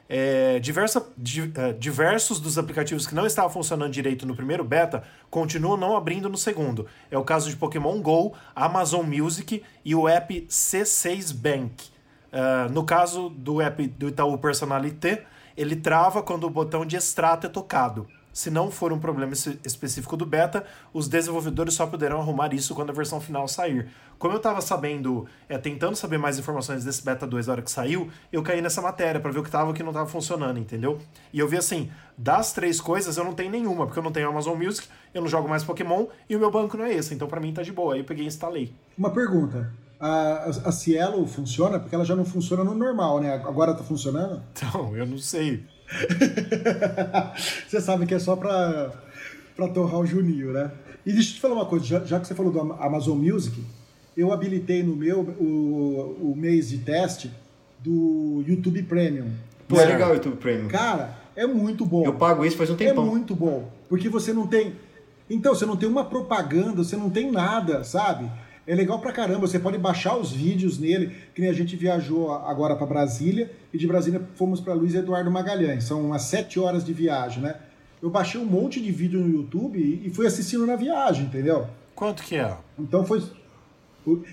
é, diversa, di, é, diversos dos aplicativos que não estavam funcionando direito no primeiro beta continuam não abrindo no segundo. É o caso de Pokémon Go, Amazon Music e o app C6 Bank. Uh, no caso do app do Itaú Personalité, ele trava quando o botão de extrato é tocado. Se não for um problema específico do beta, os desenvolvedores só poderão arrumar isso quando a versão final sair. Como eu estava sabendo, é, tentando saber mais informações desse beta 2 na hora que saiu, eu caí nessa matéria para ver o que estava e o que não estava funcionando, entendeu? E eu vi assim, das três coisas eu não tenho nenhuma, porque eu não tenho Amazon Music, eu não jogo mais Pokémon e o meu banco não é esse, então para mim tá de boa. Aí eu peguei e instalei. Uma pergunta. A, a Cielo funciona? Porque ela já não funciona no normal, né? Agora tá funcionando? Então, eu não sei. você sabe que é só pra, pra torrar o Juninho, né? E deixa eu te falar uma coisa, já, já, que você falou do Amazon Music, eu habilitei no meu o, o mês de teste do YouTube Premium. Pô, é legal o YouTube Premium. Cara, é muito bom. Eu pago isso faz um É tempão. muito bom. Porque você não tem. Então, você não tem uma propaganda, você não tem nada, sabe? É legal pra caramba. Você pode baixar os vídeos nele. Que nem a gente viajou agora pra Brasília. E de Brasília fomos pra Luiz Eduardo Magalhães. São umas sete horas de viagem, né? Eu baixei um monte de vídeo no YouTube e fui assistindo na viagem, entendeu? Quanto que é? Então foi.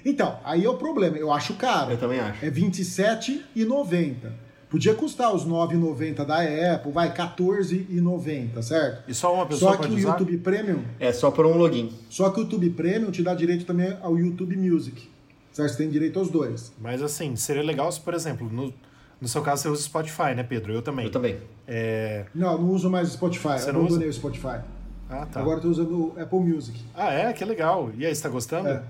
Então, aí é o problema. Eu acho caro. Eu também acho. É R$ 27,90. Podia custar os R$ 9,90 da Apple, vai, R$ 14,90, certo? E só uma pessoa Só que pode o usar? YouTube Premium, É só por um login. só que o YouTube Premium te dá direito também ao YouTube Music. Certo? Você tem direito aos dois. Mas assim, seria legal se, por exemplo, no, no seu caso você usa Spotify, né, Pedro? Eu também. Eu também. É... Não, eu não uso mais Spotify. Você eu não usa? abandonei o Spotify. Ah, tá. Agora eu tô usando o Apple Music. Ah, é? Que legal. E aí, você tá gostando? É.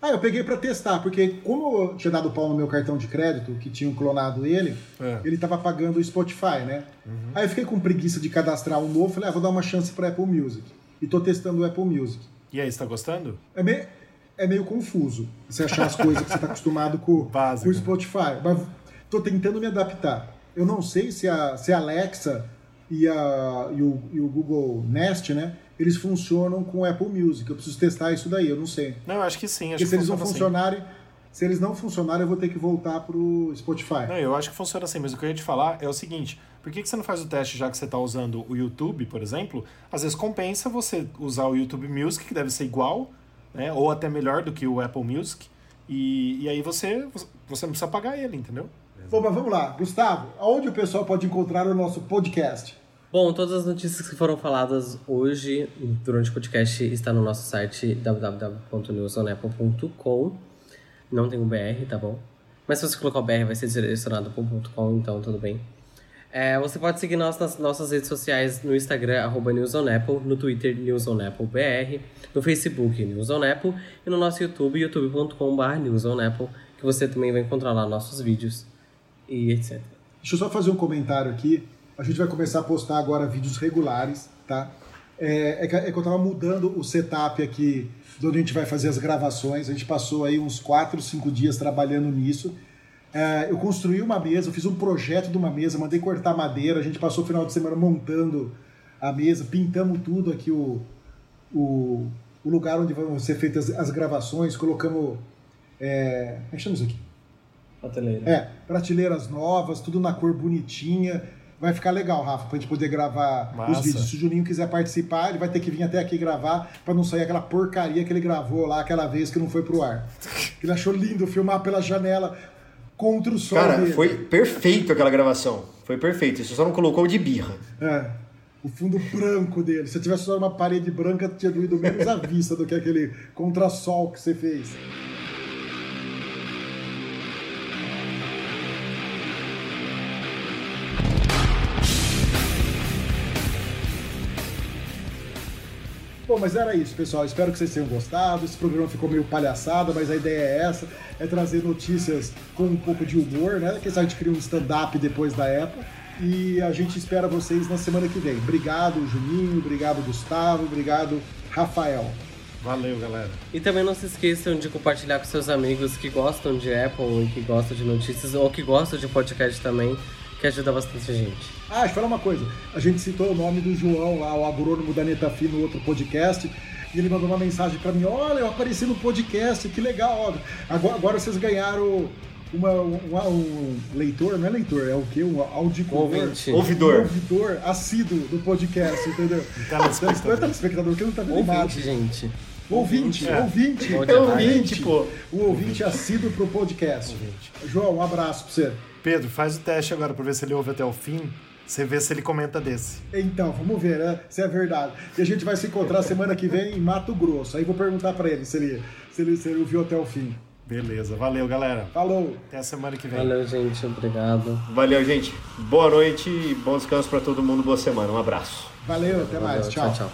Ah, eu peguei pra testar, porque como eu tinha dado pau no meu cartão de crédito, que tinham clonado ele, É. ele tava pagando o Spotify, né? Aí eu fiquei com preguiça de cadastrar um novo, falei, ah, vou dar uma chance pra Apple Music. E tô testando o Apple Music. E aí, você tá gostando? É meio, é meio confuso você achar as coisas que você tá acostumado com, Básico. com o Spotify. Mas tô tentando me adaptar. Eu não sei se a, se a Alexa e, a, e, o, e o Google Nest, né? Eles funcionam com o Apple Music. Eu preciso testar isso daí, eu não sei. Não, eu acho que sim. Acho Porque que se eles não assim. funcionarem, se eles não funcionarem, eu vou ter que voltar pro Spotify. Não, eu acho que funciona assim, mas o que eu ia te falar é o seguinte: por que, que você não faz o teste já que você está usando o YouTube, por exemplo? Às vezes compensa você usar o YouTube Music, que deve ser igual, né? Ou até melhor do que o Apple Music. E, e aí você, você não precisa pagar ele, entendeu? Bom, mas vamos lá. Gustavo, aonde o pessoal pode encontrar o nosso podcast? Bom, todas as notícias que foram faladas hoje durante o podcast está no nosso site www.newsonapple.com. Não tem um BR, tá bom? Mas se você colocar o BR vai ser direcionado para o .com, então tudo bem. É, você pode seguir nós nas nossas redes sociais no Instagram, arroba newsonapple, no Twitter, newsonapplebr, no Facebook, newsonapple, e no nosso YouTube, youtube.com.br newsonapple, que você também vai encontrar lá nossos vídeos e etc. Deixa eu só fazer um comentário aqui. A gente vai começar a postar agora vídeos regulares, tá? É, é que, é que eu tava mudando o setup aqui de onde a gente vai fazer as gravações. A gente passou aí uns 4, 5 dias trabalhando nisso. É, eu construí uma mesa, fiz um projeto de uma mesa, mandei cortar madeira, a gente passou o final de semana montando a mesa, pintamos tudo aqui o, o, o lugar onde vão ser feitas as gravações, colocamos. É, como é aqui? Prateleira. É, prateleiras novas, tudo na cor bonitinha. Vai ficar legal, Rafa, pra gente poder gravar Massa. os vídeos. Se o Juninho quiser participar, ele vai ter que vir até aqui gravar pra não sair aquela porcaria que ele gravou lá aquela vez que não foi pro ar. Ele achou lindo filmar pela janela contra o sol Cara, dele. foi perfeito aquela gravação. Foi perfeito. Você só não colocou o de birra. É, o fundo branco dele. Se tivesse só uma parede branca, tinha doído menos a vista do que aquele contrassol que você fez. Bom, mas era isso, pessoal. Espero que vocês tenham gostado. Esse programa ficou meio palhaçada, mas a ideia é essa: é trazer notícias com um pouco de humor, né? Quem sabe a gente cria um stand-up depois da época. E a gente espera vocês na semana que vem. Obrigado, Juninho. Obrigado, Gustavo. Obrigado, Rafael. Valeu, galera. E também não se esqueçam de compartilhar com seus amigos que gostam de Apple e que gostam de notícias ou que gostam de podcast também, que ajuda bastante a gente. Ah, deixa eu falar uma coisa. A gente citou o nome do João lá, o agrônomo da Netafi, no outro podcast. E ele mandou uma mensagem pra mim: Olha, eu apareci no podcast, que legal. ó. Agora, agora vocês ganharam uma, uma- um leitor, não é leitor, é o quê? Um auditor. Ouvinte. Um Ouvidor. ouvidor assíduo do podcast, entendeu? telespectador. Não é telespectador, que não tá vendo Ouvinte, gente. Ouvinte, É. ouvinte, é demais. ouvinte, pô. Um ouvinte assíduo pro podcast. João, um abraço pra você. Pedro, faz o teste agora pra ver se ele ouve até o fim. Você vê se ele comenta desse. Então, vamos ver, né? Se é verdade. E a gente vai se encontrar semana que vem em Mato Grosso. Aí vou perguntar pra ele se ele, se ele, se ele ouviu até o fim. Beleza, valeu, galera. Falou! Até a semana que vem. Valeu, gente. Obrigado. Valeu, gente. Boa noite e bom descanso pra todo mundo. Boa semana. Um abraço. Valeu, até mais. Valeu, tchau. tchau. tchau.